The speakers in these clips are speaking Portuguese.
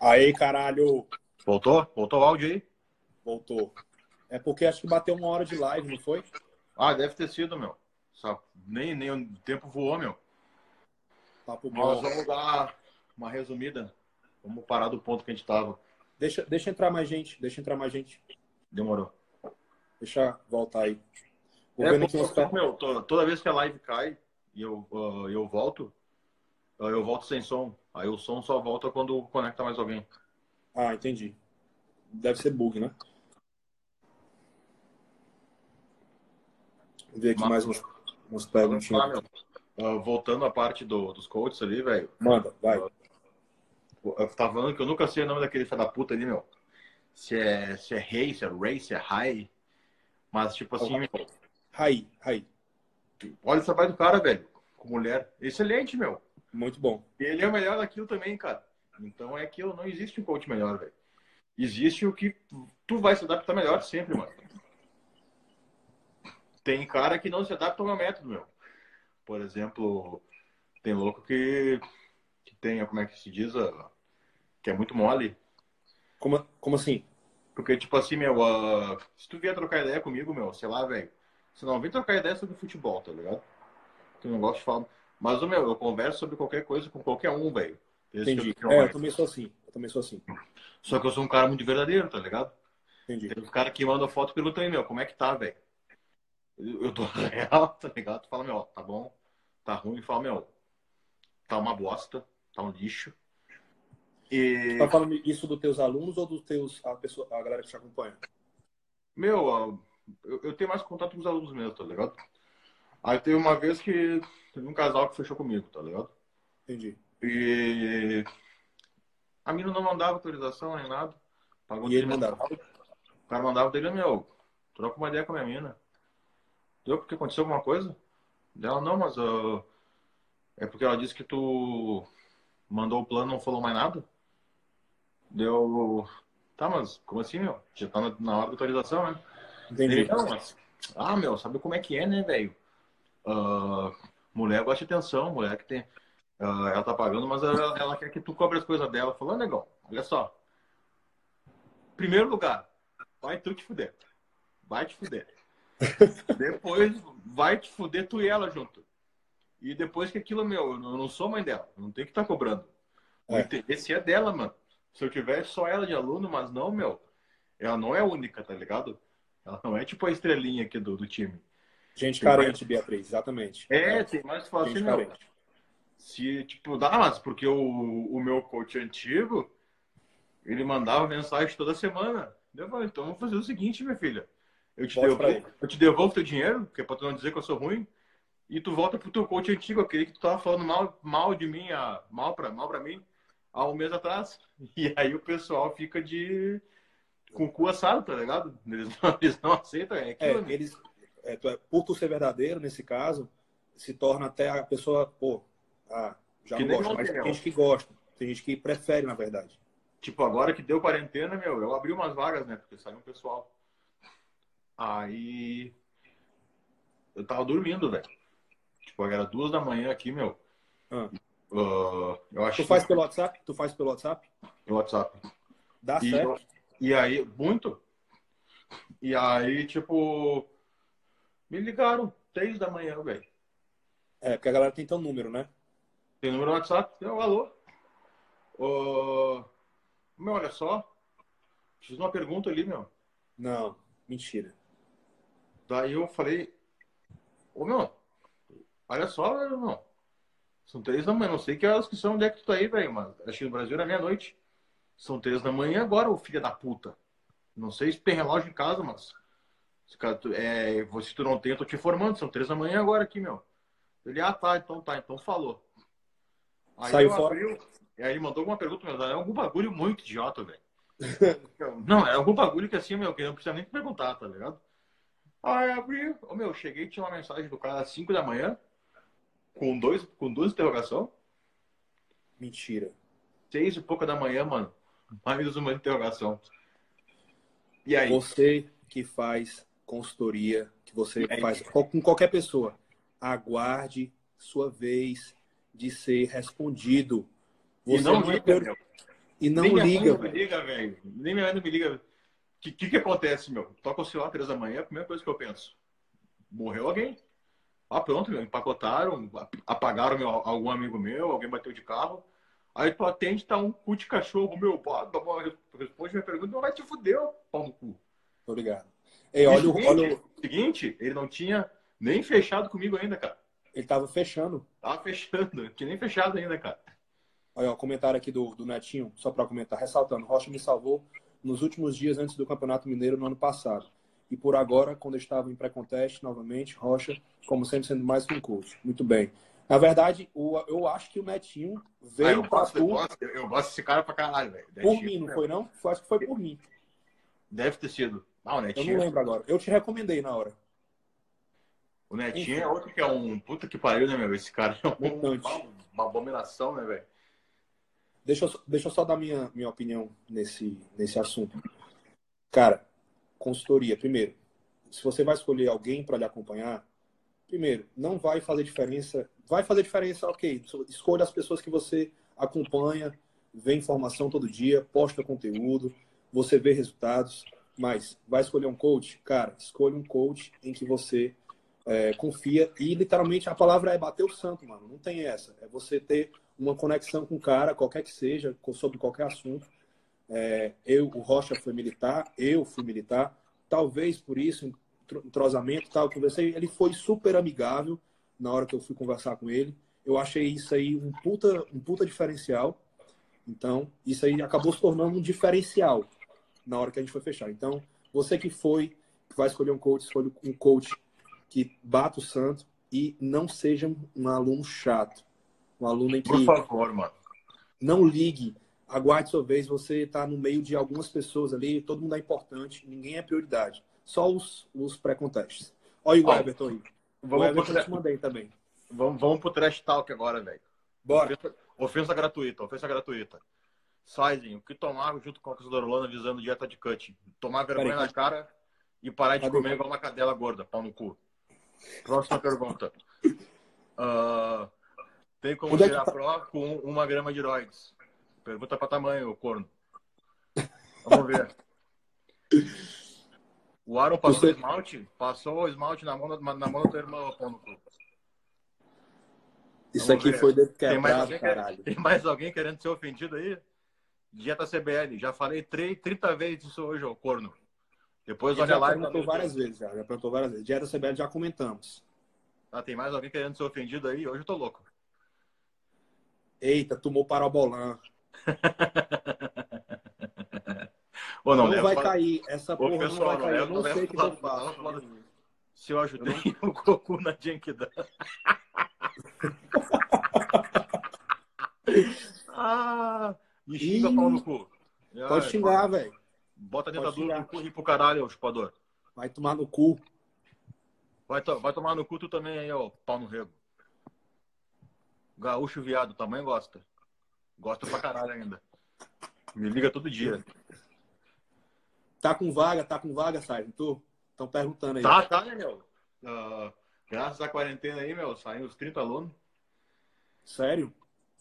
Aí, caralho. Voltou? Voltou o áudio aí? Voltou. É porque acho que bateu uma hora de live, não foi? Ah, deve ter sido, meu. Só nem, nem o tempo voou, meu. Papo Nós bom. vamos dar uma resumida. Vamos parar do ponto que a gente tava. Deixa, deixa entrar mais gente. Deixa entrar mais gente. Demorou. Deixa voltar aí. Vou É, porque, uns pés. meu, to- toda vez que a live cai e eu, ah, eu volto, ah, eu volto sem som. Aí o som só volta quando conecta mais alguém. Ah, entendi. Deve ser bug, né? Ver aqui mais uns, uns Ah, perguntinhas. meu, ah, voltando à parte do- dos coaches ali, velho. Manda, vai. Eu tava falando que eu nunca sei o nome daquele filho da puta ali, meu. Se é, se é rei, se é ray, se é high. Mas, tipo assim, meu, Raí, Raí. olha o trabalho do cara, velho. Com mulher. Excelente, meu. Muito bom. Ele é o melhor daquilo também, cara. Então é aquilo, não existe um coach melhor, velho. Existe o que tu vai se adaptar melhor sempre, mano. Tem cara que não se adapta ao meu método, meu. Por exemplo, tem louco que, que tem, como é que se diz, que é muito mole. Como, como assim? Porque, tipo assim, meu, ah, se tu vier trocar ideia comigo, meu, sei lá, velho, você não vem trocar ideia sobre futebol, tá ligado? Eu não gosto de falar. Mas, ô, meu, eu converso sobre qualquer coisa com qualquer um, velho. Entendi. eu É, eu também sou assim. Eu também sou assim. Só que eu sou um cara muito verdadeiro, tá ligado? Entendi. Tem uns caras que mandam foto e perguntam aí, meu, como é que tá, velho? Eu tô real, tá ligado? Tu fala, meu, tá bom, tá ruim, fala, meu, tá uma bosta, tá um lixo. E, Tá falando isso dos teus alunos ou dos teus a pessoa, a galera que te acompanha? meu, eu, eu tenho mais contato com os alunos mesmo, tá ligado? Aí teve uma vez que teve um casal que fechou comigo, tá ligado? Entendi. E a mina não mandava autorização nem nada. Pagou E ele tudo mandava. O cara mandava dele, meu, troca uma ideia com a minha mina. Deu porque aconteceu alguma coisa? Dela, não, mas ah, é porque ela disse que tu mandou o plano e não falou mais nada. Deu. Tá, mas como assim, meu? Já tá na, na hora da autorização, né? Entendi. Ele, não, mas. Ah, meu, sabe como é que é, né, velho? Ah, mulher gosta de atenção, mulher que tem. ah, ela tá pagando, mas ela, ela quer que tu cobre as coisas dela. Falou, negão, olha só. Primeiro lugar, vai tu te fuder. Vai te fuder. depois, vai te fuder tu e ela junto. E depois que aquilo, meu, eu não sou mãe dela, não tenho que estar cobrando. O É. interesse é dela, mano. Se eu tivesse só ela de aluno, mas não, meu, ela não é única, tá ligado? Ela não é tipo a estrelinha aqui do, do time. Gente carente, Beatriz, exatamente. É, tem mais Gente meu. carente. Se, tipo, dá, mas porque o, o meu coach antigo, ele mandava mensagem toda semana. Eu falei, então vamos fazer o seguinte, minha filha. Eu te, devolvo, eu te devolvo teu dinheiro, que é pra tu não dizer que eu sou ruim, e tu volta pro teu coach antigo, aquele que tu tava falando mal, mal de mim, ah, mal, pra, mal pra mim, há um mês atrás. E aí o pessoal fica de. com o cu assado, tá ligado? Eles não, eles não aceitam, é É, aquilo. né? eles, é, tu é, por tu ser verdadeiro, nesse caso, se torna até a pessoa, pô, ah, já Que não gosta, mas tem gente que gosta, tem gente que prefere, na verdade. Tipo, agora que deu quarentena, meu, eu abri umas vagas, né? Porque saiu um pessoal. Aí. Eu tava dormindo, velho. Tipo, era duas da manhã aqui, meu. Ah. Ah, eu acho Tu faz pelo WhatsApp? Tu faz pelo WhatsApp? que no WhatsApp. Dá E, certo? e aí, muito. E aí, tipo. Me ligaram, três da manhã, velho. É, porque a galera tem teu número, né? Tem número no WhatsApp? Eu, alô? Ô, meu, olha só. Fiz uma pergunta ali, meu. Não, mentira. Daí eu falei, ô meu, olha só, meu irmão. São três da manhã, não sei que horas que são, onde é que tu tá aí, velho, mas acho que no Brasil era meia-noite. São três da manhã agora, ô filho da puta. Não sei se tem relógio em casa, mas. Se, cara, tu, é, se tu não tem, eu tô te informando, são três da manhã agora aqui, meu. Ele, ah, tá, então tá, então falou. Aí Saiu eu fora? abri, e aí ele mandou alguma pergunta, meu, é algum bagulho muito idiota, velho. Não, é algum bagulho que assim, meu, que não precisa nem perguntar, tá ligado? Aí abri, ô meu, cheguei tinha uma mensagem do cara às 5 da manhã, com, dois, com duas interrogação, Mentira. seis e pouca da manhã, mano, mais uma interrogação. E aí? Você que faz consultoria, que você E aí? faz com qualquer pessoa, aguarde sua vez de ser respondido. E Você não não é liga, meu. E não Nem liga, não me velho. liga, velho. Nem minha mãe não me liga. O que, que que acontece, meu? Toca o celular três da manhã, a primeira coisa que eu penso. Morreu alguém. Ah, pronto, meu, empacotaram, ap- apagaram meu, algum amigo meu, alguém bateu de carro. Aí tu atende, tá um cu de cachorro, meu, pá, responde minha pergunta, não vai te fuder, pau no cu. Obrigado. Ei, olha, o- seguinte, olha, o- seguinte, ele não tinha nem fechado comigo ainda, cara. ele tava fechando. Tava fechando, não tinha nem fechado ainda, cara. Olha, o comentário aqui do, do Netinho, só para comentar, ressaltando, Rocha me salvou nos últimos dias antes do Campeonato Mineiro no ano passado. E por agora, quando eu estava em pré-conteste, novamente, Rocha, como sempre, sendo mais que um coach. Muito bem. Na verdade, o, eu acho que o Netinho Ah, eu, veio para gosto, eu, tu gosto, eu, eu gosto desse cara pra caralho, velho. por mim, não foi não? Foi, acho que foi por mim. Deve ter sido. Ah, o Eu Netinho. não lembro agora. Eu te recomendei na hora. O Netinho é outro que é um puta que pariu, né, meu? Esse cara é um- uma, uma abominação, né, velho? Deixa eu, só- deixa eu só dar minha, minha opinião nesse, nesse assunto. Cara, consultoria, primeiro, se você vai escolher alguém para lhe acompanhar, primeiro, não vai fazer diferença. Vai fazer diferença, ok. Escolha as pessoas que você acompanha, vê informação todo dia, posta conteúdo, você vê resultados, mas vai escolher um coach? Cara, escolha um coach em que você é, confia e literalmente a palavra é bater o santo, mano. Não tem essa. É você ter uma conexão com o cara, qualquer que seja, sobre qualquer assunto. É, eu, o Rocha foi militar, eu fui militar, talvez por isso, entrosamento, tal, conversei, ele foi super amigável na hora que eu fui conversar com ele. Eu achei isso aí um puta, um puta diferencial. Então, isso aí acabou se tornando um diferencial na hora que a gente foi fechar. Então, você que foi, que vai escolher um coach, escolha um coach que bata o santo e não seja um aluno chato. Um aluno em que Por favor, mano. não ligue, aguarde sua vez, você está no meio de algumas pessoas ali, todo mundo é importante, ninguém é prioridade. Só os, os pré-contestes. Olha o Everton aí. O Vamos Everton pro, eu te mandei também. vamos, vamos pro trash talk agora, velho. Bora. Ofensa, ofensa gratuita, ofensa gratuita. Sizing, o que tomar junto com a Casadorolana visando dieta de cutting? Tomar vergonha Peraí. na cara e parar de comer igual uma cadela gorda, pau no cu. Próxima pergunta. Ah, tem como Onde é tirar tá? pró com uma grama de heróides? Pergunta pra tamanho, corno. Vamos ver. O Aaron passou Você- o esmalte? Passou o esmalte na mão, da- na mão da tua irmã, ô pau no cu. Isso Vamos aqui ver. foi de Tem mais, quebrado, alguém caralho. tem mais alguém querendo ser ofendido aí? Dieta CBL. Já falei 3, 30 vezes isso hoje, ô corno. Depois olha já lá. e perguntou várias vezes, já, já perguntou várias vezes. Dieta CBL já comentamos. Ah, tem mais alguém querendo ser ofendido aí? Hoje eu tô louco. Eita, tomou parabolan. Ou não, Não, né? vai cair. Essa porra pessoal, não vai não cair. Eu leva- não não sei o que eu faço. não Se eu ajudei o Goku na Genkidama. ah, me xinga Ih, pau no cu. Pode Ai, xingar, velho. Bota a Pode dentadura no cu e pro caralho, ô chupador. Vai tomar no cu. Vai, to- vai tomar no cu tu também aí, ó, pau no rego. Gaúcho viado, também gosta. Gosta pra caralho ainda. Me liga todo dia. Tá com vaga, tá com vaga, Sérgio? Tu? Estão perguntando aí. Tá, tá, né, meu? Ah, graças à quarentena aí, meu, saíram os 30 alunos. Sério?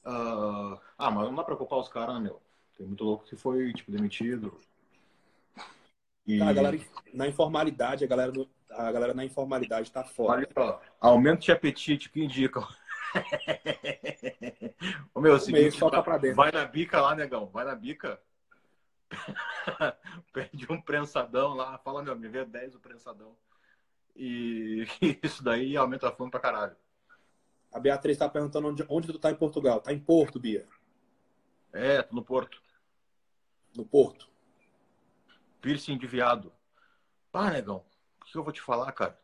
Ah, ah, mas não dá pra culpar os caras, né, meu? Tem muito louco que foi, tipo, demitido. E... Tá, a galera na informalidade, a galera, a galera na informalidade tá fora. Olha só, aumento de apetite que indicam. Ô, meu, é o seguinte, soca pra dentro. vai na bica lá, negão, vai na bica. Pede um prensadão lá, fala, meu, me vê 10 o prensadão. E isso daí aumenta a fome pra caralho. A Beatriz tá perguntando onde, onde tu tá em Portugal. Tá em Porto, Bia. É, tô no Porto. No Porto. Piercing de viado. Pá, negão, o que eu vou te falar, cara?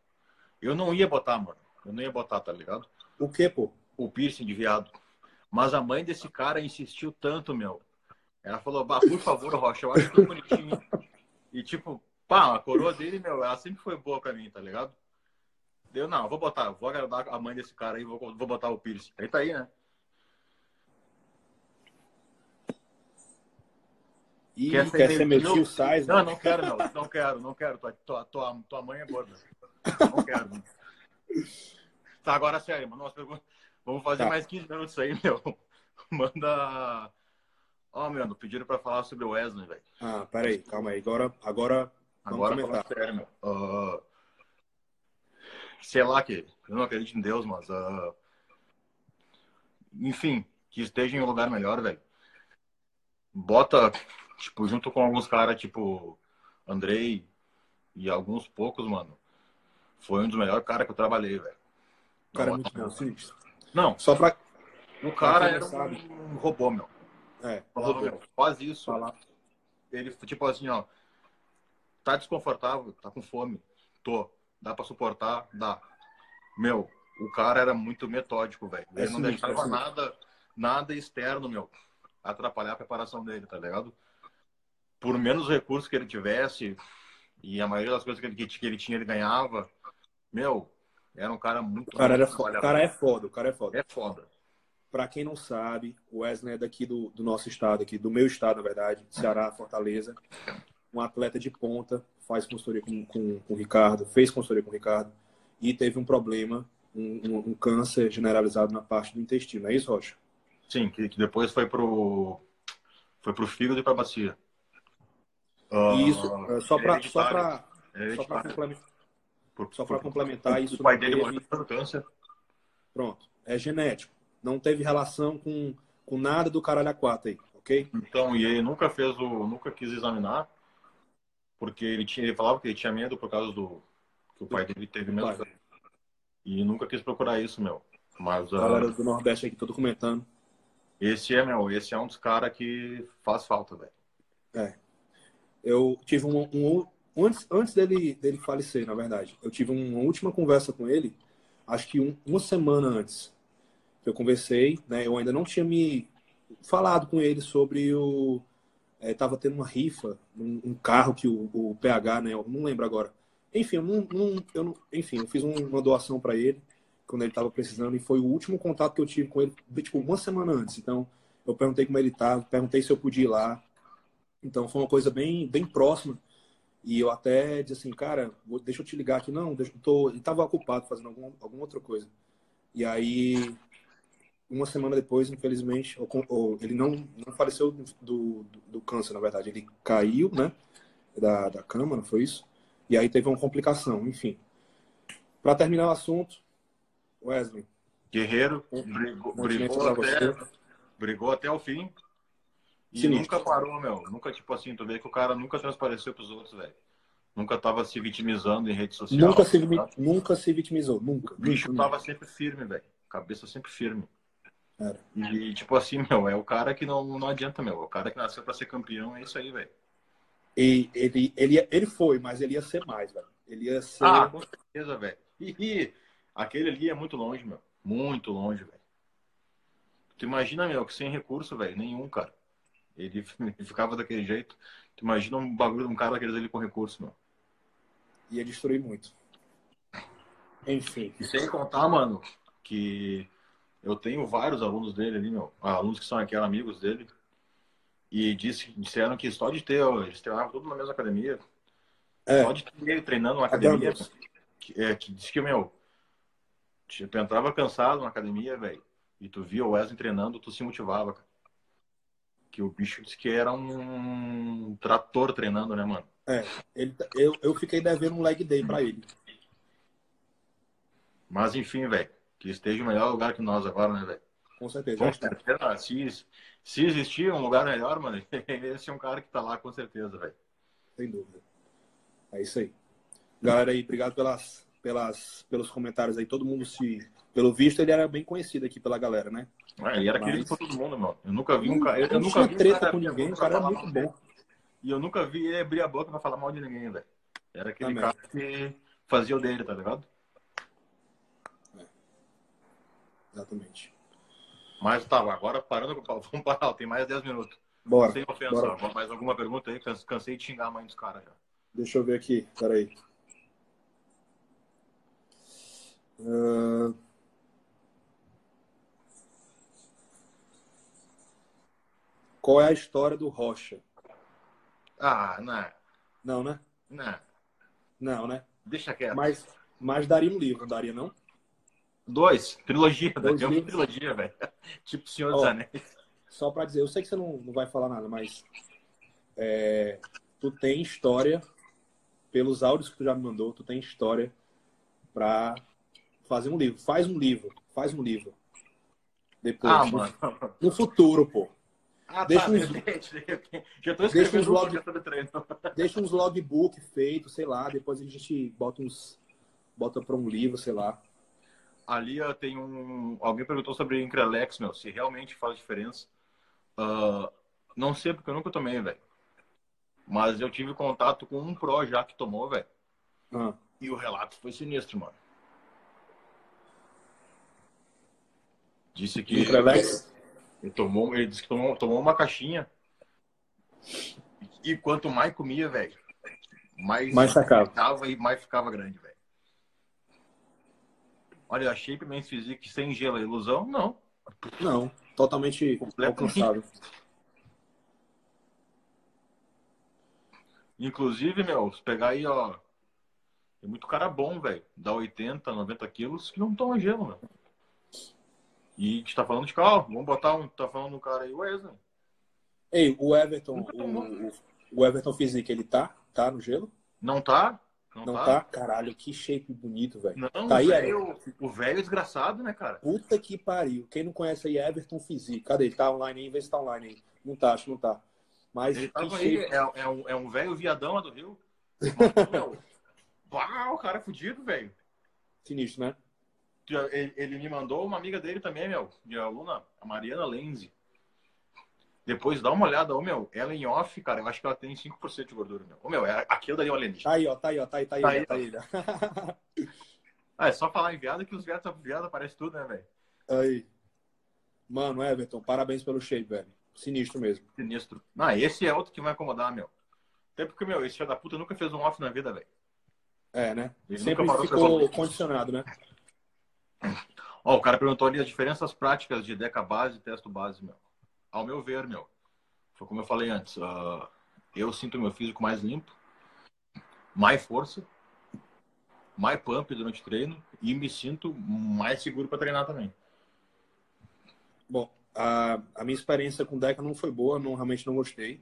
Eu não ia botar, mano. Eu não ia botar, tá ligado? O quê, pô? o piercing de viado. Mas a mãe desse cara insistiu tanto, meu. Ela falou, bah, por favor, Rocha, eu acho tão bonitinho. E tipo, pá, a coroa dele, meu, ela sempre foi boa pra mim, tá ligado? Deu, não, vou botar, vou agradar a mãe desse cara aí, vou, vou botar o piercing. Aí tá aí, né? Ih, Quer quer, ser ser meu- meu tio Sais, Não, né? não quero, não, não quero, não quero. Tua, tua, tua, tua mãe é gorda. Não quero. Tá, agora sério, manda umas perguntas. Vamos fazer Tá. mais 15 minutos aí, meu. Manda Ó, oh, mano, pediram pra falar sobre o Wesley, velho. Ah, peraí, calma aí. Agora, agora, agora comentar. Sério, meu. Uh, sei lá que eu não acredito em Deus, mas uh, enfim, que esteja em um lugar melhor, velho. Bota, tipo, junto com alguns caras, tipo, Andrei e alguns poucos, mano. Foi um dos melhores caras que eu trabalhei, velho. O cara é muito bom, sim. Não. Só pra. O cara era sabe. um robô, meu. É. Um robô, meu. Faz isso. Fala. Ele, tipo assim, ó. Tá desconfortável, tá com fome. Tô. Dá pra suportar? Dá. Meu, o cara era muito metódico, velho. Ele é não deixava é nada, nada externo, meu, atrapalhar a preparação dele, tá ligado? Por menos recursos que ele tivesse, e a maioria das coisas que ele, que ele tinha, ele ganhava, meu, era um cara muito. O cara, era foda. O cara é foda, o cara é foda. É foda. Pra quem não sabe, o Wesley é daqui do, do nosso estado, aqui, do meu estado, na verdade, Ceará, Fortaleza. Um atleta de ponta, faz consultoria com, com, com o Ricardo, fez consultoria com o Ricardo e teve um problema, um, um, câncer generalizado na parte do intestino. É isso, Rocha? Sim, que, que depois foi pro foi pro fígado e para bacia. isso, uh, só para só para só para complementar, só para complementar isso. O pai dele morreu por câncer. Pronto, é genético. Não teve relação com, com nada do caralho a quatro aí, ok? Então, e ele nunca fez o, nunca quis examinar, porque ele tinha, ele falava que ele tinha medo por causa do que o pai dele teve mesmo. Pai. E nunca quis procurar isso, meu. Mas, a galera uh, do Nordeste aqui, todo comentando. Esse é, meu, esse é um dos caras que faz falta, velho. É. Eu tive um, um, antes, antes dele, dele falecer, na verdade, eu tive uma última conversa com ele, acho que um, uma semana antes que eu conversei, né? Eu ainda não tinha me falado com ele sobre o. É, tava tendo uma rifa, um, um carro que o, o, PH, né? Eu não lembro agora. Enfim, eu não, não eu não, enfim, eu fiz uma doação para ele quando ele estava precisando e foi o último contato que eu tive com ele, tipo, uma semana antes. Então, eu perguntei como ele estava, perguntei se eu podia ir lá. Então, foi uma coisa bem, bem próxima. E eu até disse assim, cara, deixa eu te ligar aqui. Não, deixa, eu tô... ele estava ocupado fazendo algum, alguma outra coisa. E aí, uma semana depois, infelizmente, ou, ou, ele não, não faleceu do, do, do, câncer, na verdade. Ele caiu, né, da, da cama, não foi isso? E aí teve uma complicação, enfim. Para terminar o assunto, Wesley. Guerreiro, brigou, brigou até, brigou até o fim. E Sinistro. nunca parou, meu. Nunca, tipo assim, tu vê que o cara nunca transpareceu pros outros, velho. Nunca tava se vitimizando em rede social. Nunca se, tá? nunca se vitimizou, nunca. O bicho nunca, tava sempre firme, velho. Cabeça sempre firme. E, tipo assim, meu, é o cara que não, não adianta, meu. É o cara que nasceu pra ser campeão, é isso aí, velho. E ele, ele, ele foi, mas ele ia ser mais, velho. Ele ia ser. Ah, com certeza, velho. E, e, aquele ali é muito longe, meu. Muito longe, velho. Tu imagina, meu, que sem recurso, velho, nenhum, cara. Ele, ele ficava daquele jeito. Tu imagina um bagulho de um cara daqueles ali com recurso, meu. Ia destruir muito. Enfim. E sem contar, mano, que eu tenho vários alunos dele ali, meu. Alunos que são aqui amigos dele. E disse, disseram que só de ter, eles treinavam tudo na mesma academia. É. Só de ter ele treinando na academia. Que, é, que disse que, meu, tu entrava cansado na academia, velho. E tu via o Wesley treinando, tu se motivava, cara. Que o bicho disse que era um trator treinando, né, mano? É, ele, eu, eu fiquei devendo um leg day pra ele. Mas enfim, velho. Que esteja o melhor lugar que nós agora, né, velho? Com certeza. Com certeza. Se, se existir um lugar melhor, mano, esse é um cara que tá lá, com certeza, velho. Sem dúvida. É isso aí. Galera aí, obrigado pelas, pelas, pelos comentários aí. Todo mundo se. Pelo visto, ele era bem conhecido aqui pela galera, né? É, ele era Mas... querido por todo mundo, mano. Eu nunca vi um cara. Eu, eu nunca vi treta cara, com ninguém, o cara era muito bom. E eu nunca vi ele abrir a boca pra falar mal de ninguém, velho. Era aquele cara que fazia o dele, tá ligado? Exatamente. Mas tá, agora parando, vamos parar, tem mais 10 minutos. Bora. Sem ofensa, bora. mais alguma pergunta aí? Cansei de xingar a mãe dos caras já. Deixa eu ver aqui, peraí. Uh... Qual é a história do Rocha? Ah, não. Não, né? Não. Não, né? Deixa quieto. Mas, mas daria um livro, daria não? Dois. Trilogia. Dois né? trilogia, velho. tipo Senhor dos Anéis. só para dizer, eu sei que você não, não vai falar nada, mas é, tu tem história, pelos áudios que tu já me mandou, tu tem história para fazer um livro. Faz um livro, faz um livro. Depois, Ah, no, mano. no futuro, pô. Ah, Deixa tá, uns- de repente. Já tô Deixa escrevendo uns um log- treino. Deixa uns logbook feito, sei lá, depois a gente bota uns bota para um livro, sei lá. Ali tem um. Alguém perguntou sobre Increlex, meu, se realmente faz diferença. Ah, não sei, porque eu nunca tomei, velho. Mas eu tive contato com um Pro já que tomou, velho. Ah, E o relato foi sinistro, mano. Disse que. Increlex? Ele, tomou, ele disse que tomou, tomou uma caixinha. E quanto mais comia, velho, mais, Mais sacava. e mais ficava grande, velho. Olha, a Shape Men's Physique sem gelo é ilusão? Não. Não, totalmente alcançável. Inclusive, meu, se pegar aí, ó. Tem muito cara bom, velho. Dá 80, 90 quilos que não toma gelo, meu. E a gente tá falando de carro. Vamos botar um. Tá falando um cara aí, o Wesley. Ei, o Everton, o- o Everton Physique, ele tá? Tá no gelo? Não tá? Não, Não tá? tá? Caralho, que shape bonito, velho. Não, Tá aí, o velho- o velho desgraçado, né, cara? Puta que pariu. Quem não conhece aí, Everton Physique. Cadê? Ele tá online aí? Vê se tá online aí. Não tá, acho que não tá. Mas Ele tava aí, shape. é, é um, é um velho viadão lá do Rio. Uau, o cara é fudido, velho. Sinistro, né? Ele, ele me mandou uma amiga dele também, meu, de aluna, a Mariana Lenze. Depois dá uma olhada, ô meu, ela em off, cara, eu acho que ela tem 5% de gordura, meu. Ô meu, é, aquilo dali é um alienígena. Tá aí, ó, tá aí, ó, tá aí, tá aí, Tá aí, tá aí. ó. Ah, é só falar em viado que os viados viado aparece tudo, né, velho? aí. Mano, Everton, parabéns pelo shape, velho. Sinistro mesmo. Sinistro. Ah, esse é outro que vai incomodar, meu. Até porque, meu, esse filho da puta nunca fez um off na vida, velho. É, né? Ele Sempre ficou condicionado, né? Ó, o cara perguntou ali as diferenças práticas de deca base e testo base, meu. Ao meu ver, meu, foi como eu falei antes, ah, eu sinto meu físico mais limpo, mais força, mais pump durante o treino e me sinto mais seguro para treinar também. Bom, a, a minha experiência com Deca não foi boa, não, realmente não gostei.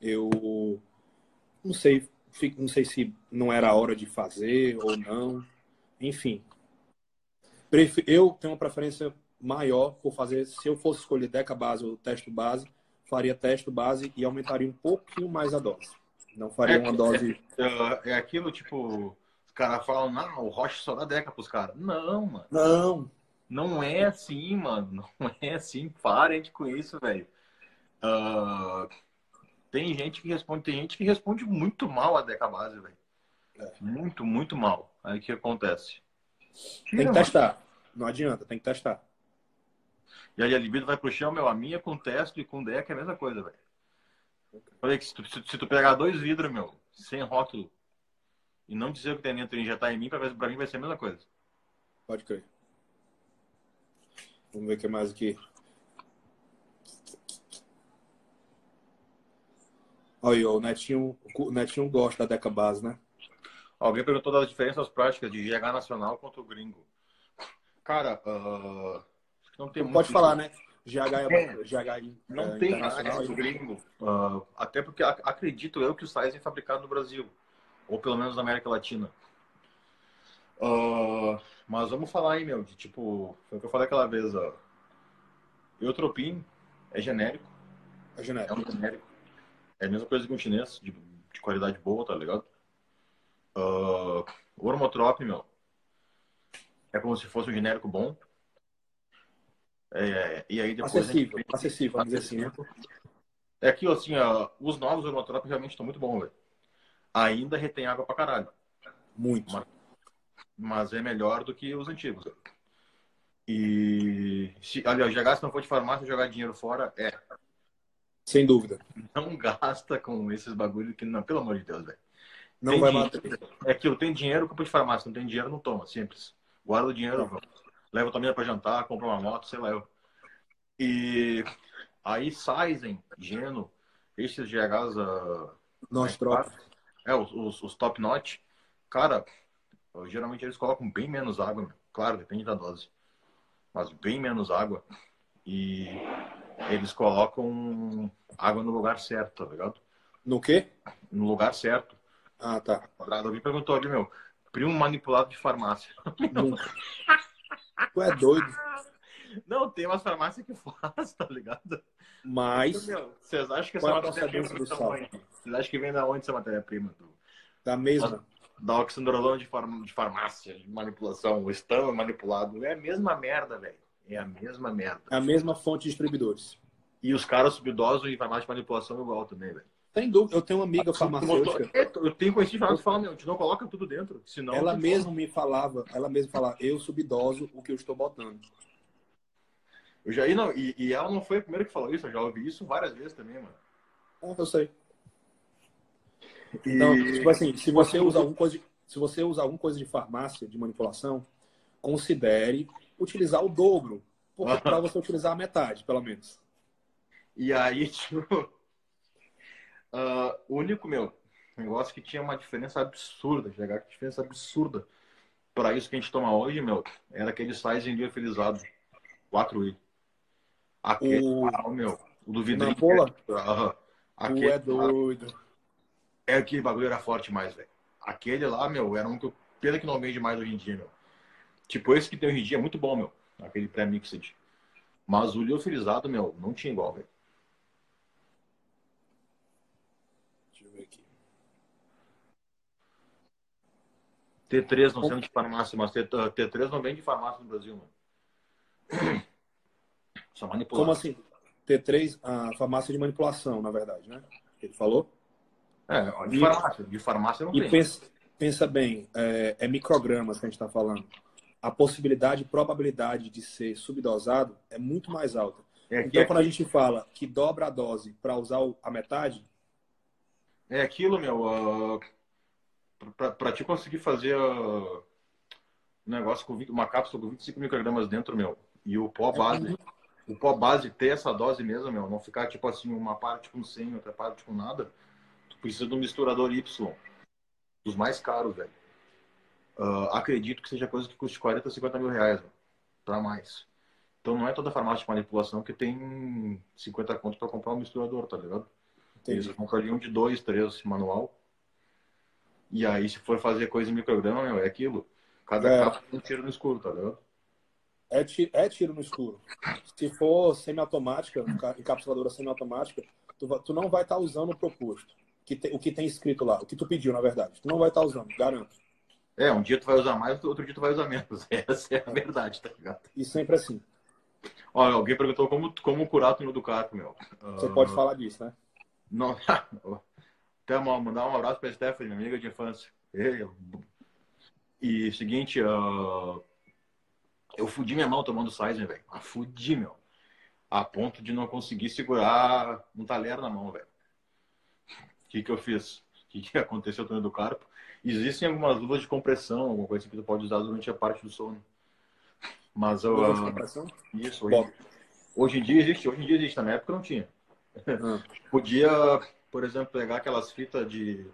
Eu não sei, fico- não sei se não era a hora de fazer ou não. Enfim. Eu tenho uma preferência maior por fazer, se eu fosse escolher Deca base ou testo base, faria testo base e aumentaria um pouquinho mais a dose. Não faria uma dose. Ah, é aquilo, tipo, os caras falam, não, o Rocha só dá deca pros caras. Não, mano. Não, Não é assim, mano. Não é assim. Parem com isso, velho. Ah, tem gente que responde, tem gente que responde muito mal a Deca Base, velho. É. Muito, muito mal. Aí o que acontece? tem que testar. Não adianta, tem que testar. E aí a libido vai pro chão, meu. A minha com testo e com Deca é a mesma coisa, velho. Falei que se tu, se, tu pegar dois vidros, meu, sem rótulo, e não dizer o que tem dentro e injetar em mim, pra, pra mim vai ser a mesma coisa. Pode crer. Vamos ver o que mais aqui. Olha, o Netinho, o Netinho gosta da Deca Base, né? Alguém perguntou das diferenças práticas de GH nacional contra o gringo. Cara, que não tem muito Pode falar, né? GH, é, É. GH Não é, tem internacional. esse gringo. Ah, até porque ac- acredito eu que o Sais é fabricado no Brasil. Ou pelo menos na América Latina. Ah, mas vamos falar aí, meu, de tipo. Foi o que eu falei aquela vez, ó. Eutropin é genérico. É É genérico. um genérico. É a mesma coisa que um chinês, de, de qualidade boa, tá ligado? Uh, o Ormotrop, meu, é como se fosse um genérico bom. É, e aí depois. Acessível, acessível, vamos dizer assim, né? É que, assim, ó, os novos Ormotrop realmente estão muito bons, velho. Ainda retém água pra caralho. Muito. Mas- Mas é melhor do que os antigos. E. Se, aliás, jogar se não for de farmácia, jogar dinheiro fora, é. Sem dúvida. Não gasta com esses bagulho que não, pelo amor de Deus, velho. Não Tem vai dinheiro. bater. É aquilo, tem dinheiro, compra de farmácia. Não tem dinheiro, não toma. Simples. Guarda o dinheiro, Não. vamos. Leva tua mina pra jantar, compra uma moto, sei lá eu. E aí, Sizen, Geno, esses GHs, ah, Nós troca. é, os, os, os top notch, cara, geralmente eles colocam bem menos água, claro, depende da dose, mas bem menos água. E eles colocam água no lugar certo, tá ligado? No quê? No lugar certo. Ah, tá. Alguém perguntou ali, meu, primo manipulado de farmácia. Nunca. Tu é doido. Não, tem umas farmácias que faz, tá ligado? Mas. Meu, vocês acham que essa é matéria-prima do sal? Vocês acham que vem da onde essa matéria-prima? Do- Da mesma. Da oxandrolona de, farm... de farmácia, de manipulação. O estão manipulado. É a mesma merda, velho. É a mesma merda. É a mesma fonte de distribuidores. E os caras subdosos em farmácia de manipulação igual também, velho. Sem dúvida. Eu tenho uma amiga farmacêutica. Eu tenho conhecido que falam, meu, não coloca tudo dentro. Senão Ela mesma me falava, ela mesma falava, eu subdoso o que eu estou botando. Eu já, e, não, e, e ela não foi a primeira que falou isso, eu já ouvi isso várias vezes também, mano. Ah, eu sei. Então, tipo assim, se você usa alguma coisa de, se você usa alguma coisa de farmácia, de manipulação, considere utilizar o dobro. Porque para você utilizar a metade, pelo menos. E aí, tipo, o único, meu, negócio que tinha uma diferença absurda, chegar com diferença absurda para isso que a gente toma hoje, meu, era aquele size liofilizado, 4i. Aquele, O- ah, meu, o do vidrinho. Napola? Aham. Tu Aquele, é doido. é aquele bagulho era forte mais, velho. Aquele lá, meu, era um que eu, pena que não vende mais hoje em dia, meu. Tipo, esse que tem hoje em dia é muito bom, meu. Aquele pré-mixed. Mas o liofilizado, meu, não tinha igual, velho. Deixa eu ver aqui. T3 não sendo de farmácia, mas T- T3 não vende de farmácia no Brasil, mano. Só manipulação. Como assim? T3, a farmácia de manipulação, na verdade, né? Ele falou. É, de farmácia. De farmácia não E tem. pensa, pensa bem, é, é microgramas que a gente está falando. A possibilidade e probabilidade de ser subdosado é muito mais alta. É, Então, é, quando a gente fala que dobra a dose para usar a metade, é aquilo, meu. ah, pra, pra te conseguir fazer ah, um negócio com 20 uma cápsula com 25 microgramas dentro, meu, e o pó base, o pó base ter essa dose mesmo, meu, não ficar tipo assim, uma parte com 100, outra parte com nada, tu precisa de um misturador Y, dos mais caros, velho. Ah, acredito que seja coisa que custe 40, 50 mil reais, pra mais. Então não é toda farmácia de manipulação que tem 50 conto pra comprar um misturador, tá ligado? Eles entendi. ali um de dois, três manual. E aí, se for fazer coisa em micrograma, meu, é aquilo. Cada É. capa tem um tiro no escuro, tá ligado? É, ti- é tiro no escuro. Se for semiautomática, ca- encapsuladora semiautomática, tu, tu não vai estar usando o proposto. Que te- o que tem escrito lá, o que tu pediu, na verdade. Tu não vai estar usando, garanto. É, um dia tu vai usar mais, outro dia tu vai usar menos. Essa é a verdade, tá ligado? E sempre assim. Olha, alguém perguntou como, como curar o túnel do carpo, meu. Você Ah, pode falar disso, né? Não, uma- mandar um abraço pra Stephanie, minha amiga de infância. E seguinte, ah, eu fudi minha mão tomando Sizen, velho. Ah, Fudi, meu. A ponto de não conseguir segurar um talher na mão, velho. O que que eu fiz? O que que aconteceu no túnel do carpo? Existem algumas luvas de compressão, alguma coisa que tu pode usar durante a parte do sono. Mas eu, Luva de compressão? isso, hoje, hoje em dia existe, hoje em dia existe, na minha época não tinha. Ah, Podia, por exemplo, pegar aquelas fitas de.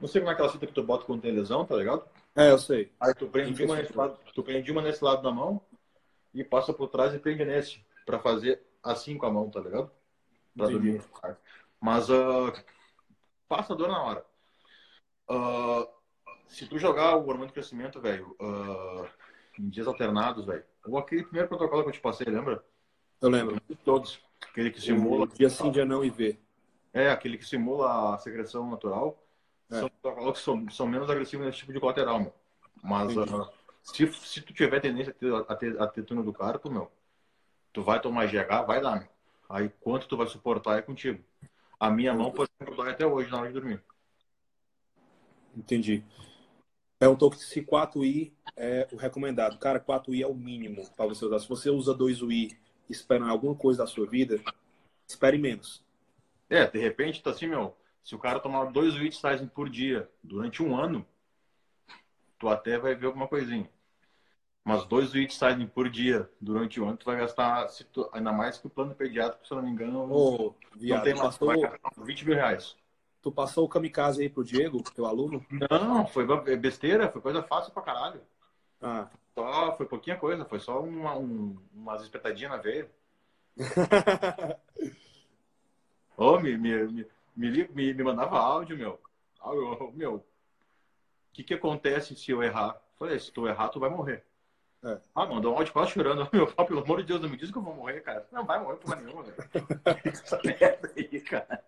Não sei como é aquela fita que tu bota quando tem lesão, tá ligado? É, eu sei. Aí tu prende uma nesse lado, tu prende uma nesse lado da mão e passa por trás e prende nesse. Pra fazer assim com a mão, tá ligado? Pra dormir. Mas ah, passa dor na hora. Ah, se tu jogar o hormônio de crescimento, velho, ah, em dias alternados, velho, ou aquele primeiro protocolo que eu te passei, lembra? Eu lembro. Todos. Aquele que simula. Dia sim, dia não e ver. É, aquele que simula a secreção natural. É. São são, são menos agressivos nesse tipo de colateral, meu. Mas ah, se, se tu tiver tendência a ter, a ter, a ter túnel do carpo, meu, tu vai tomar GH, vai dar, meu. Aí quanto tu vai suportar é contigo. A minha mão, por exemplo, dói até hoje na hora de dormir. Entendi. Perguntou se 4i é o recomendado. Cara, 4i é o mínimo para você usar. Se você usa 2i esperando alguma coisa da sua vida, espere menos. É, de repente, tá assim, meu, se o cara tomar dois Sizen por dia durante um ano, tu até vai ver alguma coisinha. Mas dois Sizen por dia durante um ano, tu vai gastar, tu- ainda mais que o plano pediátrico, se eu não me engano, Ô, não viado, tem tu mais, passou, vai gastar 20 mil reais. tu passou o kamikaze aí pro Diego, teu aluno? Não, foi ba- besteira, foi coisa fácil pra caralho. Ah, Só, foi pouquinha coisa, foi só uma, um, umas espetadinhas na veia. Oh, me, me, me, me, me mandava áudio, meu. Meu, o que, que acontece se eu errar? Falei, se tu errar, tu vai morrer. É. Ah, mandou um áudio quase chorando. Meu pelo amor de Deus, não me diz que eu vou morrer, cara. Não vai morrer porra nenhuma, velho. Essa merda aí, cara.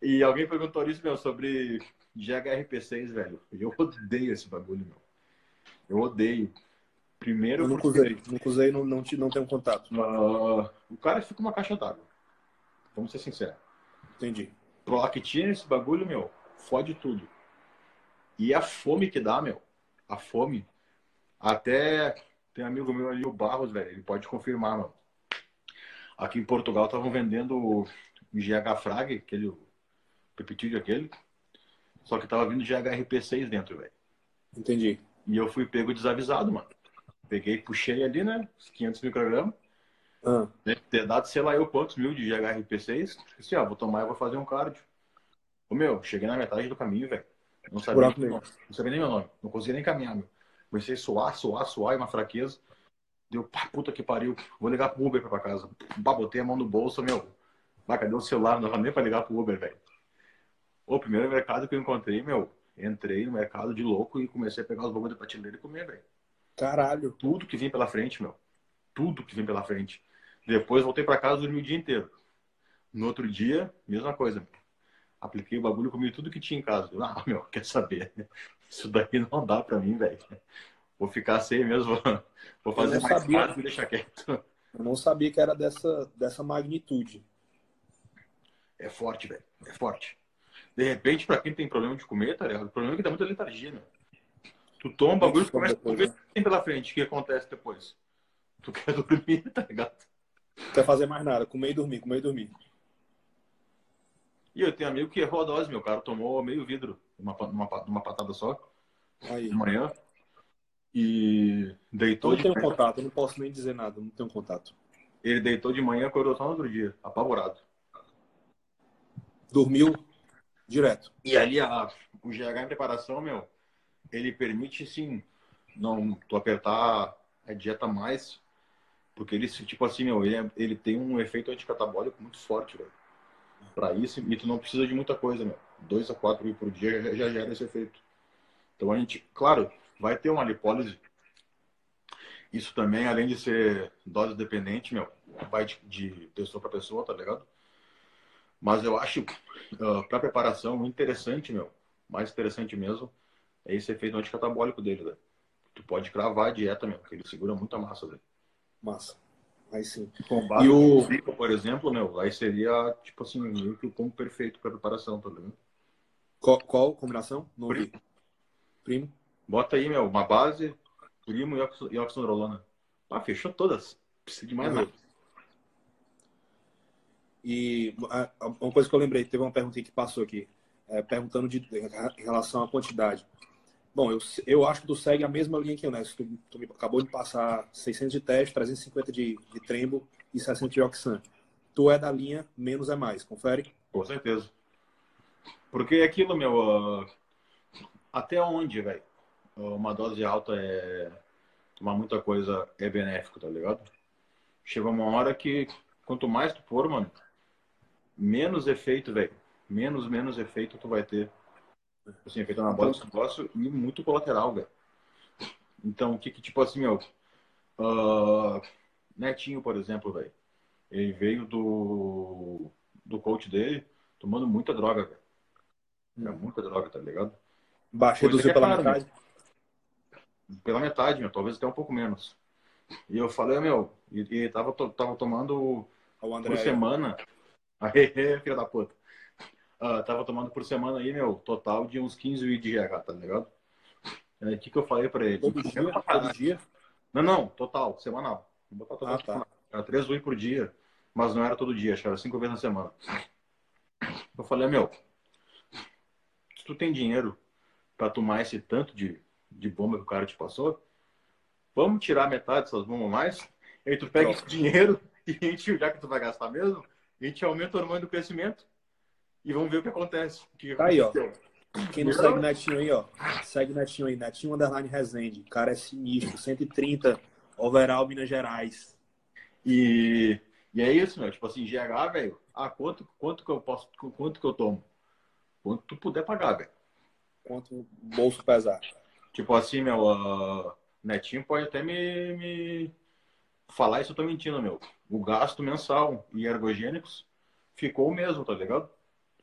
E alguém perguntou isso, meu, sobre GHRP6, velho. Eu odeio esse bagulho, meu. Eu odeio. Primeiro. Eu nunca porque... usei, nunca usei, não, não, não tenho contato. Uh, o cara fica uma caixa d'água. Vamos ser sinceros. Entendi. Prolactina, esse bagulho, meu, fode tudo. E a fome que dá, meu. A fome. Até tem um amigo meu ali, o Barros, velho. Ele pode confirmar, mano. Aqui em Portugal estavam vendendo o GH Frag, aquele peptídeo aquele. Só que tava vindo GHRP6 dentro, velho. Entendi. E eu fui pego desavisado, mano. Peguei, puxei ali, né? 500 microgramas. Ah. Deve ter dado, sei lá, eu quantos mil de GHRP6. Assim, ó, vou tomar e vou fazer um cardio. Ô, meu, cheguei na metade do caminho, velho. Não sabia, nem, não, não sabia nem meu nome. Não conseguia nem caminhar, meu. Comecei a suar, suar, suar, e uma fraqueza. Deu, pá, puta que pariu. Vou ligar pro Uber pra casa. Bah, botei a mão no bolso, meu. Bah, cadê o celular? Não dava nem pra ligar pro Uber, velho. O primeiro mercado que eu encontrei, meu, entrei no mercado de louco e comecei a pegar os bagulhos de prateleira e comer, velho. Caralho. Tudo que vinha pela frente, meu. Tudo que vinha pela frente. Depois voltei para casa e dormi o dia inteiro. No outro dia, mesma coisa. Apliquei o bagulho, comi tudo que tinha em casa. Ah, meu, quer saber? Isso daqui não dá para mim, velho. Vou ficar sem mesmo. Vou fazer mais sabia, fácil e deixar quieto. Eu não sabia que era dessa, dessa magnitude. É forte, velho. É forte. De repente, para quem tem problema de comer, tá ligado? O problema é que dá muita letargia, né? Tu toma um bagulho e começa a ver tem pela frente. O que acontece depois? Tu quer dormir, tá ligado? Não quer fazer mais nada. Comer e dormir, comer e dormir. E eu tenho amigo que errou a dose, meu cara. Tomou meio vidro, uma, uma, uma patada só. Aí. De manhã. E deitou eu não tenho manhã. contato, eu não posso nem dizer nada, não tenho contato. Ele deitou de manhã, acordou só no outro dia, apavorado. Dormiu Direto. E ali a, o GH em preparação, meu, ele permite sim não tu apertar a dieta mais, porque ele tipo assim, meu, ele, é, ele tem um efeito anticatabólico muito forte, velho. Para isso, e tu não precisa de muita coisa, meu. Dois a quatro mil por dia já, já gera esse efeito. Então a gente, claro, vai ter uma lipólise. Isso também, além de ser dose dependente, meu, vai de, de pessoa para pessoa, tá ligado? Mas eu acho, uh, ah, para preparação, interessante, meu. Mais interessante mesmo é esse efeito anticatabólico dele. Tu pode cravar a dieta, meu, porque ele segura muita massa, velho. Massa. Aí sim. Com base e o pico, por exemplo, meu, aí seria, tipo assim, meio que o combo perfeito para preparação, tá ligado? Qual, qual combinação? Não primo. Primo. Bota aí, meu, uma base, primo e oxandrolona. Ah, fechou todas. Precisa de mais uhum. nada. E uma coisa que eu lembrei, teve uma pergunta que passou aqui, é, perguntando de, em relação à quantidade. Bom, eu, eu acho que tu segue a mesma linha que eu, né? Tu, tu me, acabou de passar 600 de teste, 350 de, de trembo e 60 de oxan. Tu é da linha menos é mais, confere? Com certeza. Porque é aquilo, meu, até onde, velho? Uma dose alta é. Tomar muita coisa é benéfico, tá ligado? Chega uma hora que quanto mais tu for, mano, menos efeito, velho. Menos, menos efeito tu vai ter. Assim, efeito anabólico do negócio e muito colateral, velho. Então, o que que, tipo assim, meu... Uh, Netinho, por exemplo, velho. Ele veio do, do coach dele tomando muita droga, velho. Hum. muita droga, tá ligado? Baixo, reduziu pela caro, metade? Meu. Pela metade, meu. Talvez até um pouco menos. E eu falei, meu, e, e tava, tava tomando por semana Aê, filha da puta. Uh, tava tomando por semana aí, meu, total de uns 15 mil de GH, tá ligado? O é, que, que eu falei pra ele? Todo dia? Todo dia? Não, não, total, semanal. Vou botar total, ah, tá. Era 3 UI por dia, mas não era todo dia, acho que era 5 vezes na semana. Eu falei, meu, se tu tem dinheiro pra tomar esse tanto de, de bomba que o cara te passou, vamos tirar metade dessas bombas mais, aí tu pega esse dinheiro e a gente, já que tu vai gastar mesmo, a gente aumenta o hormônio do crescimento e vamos ver o que acontece. O que tá aí, ó. Quem não segue Netinho aí, ó. Segue Netinho aí. Netinho Underline Resende. O cara é sinistro. 130 overall Minas Gerais. E, E é isso, meu. Tipo assim, GH, velho. Ah, quanto, quanto que eu posso. Quanto que eu tomo? Quanto tu puder pagar, velho. Quanto o bolso pesar. Tipo assim, meu. Uh, Netinho pode até me, me falar isso, eu tô mentindo, meu. O gasto mensal e ergogênicos ficou o mesmo, tá ligado?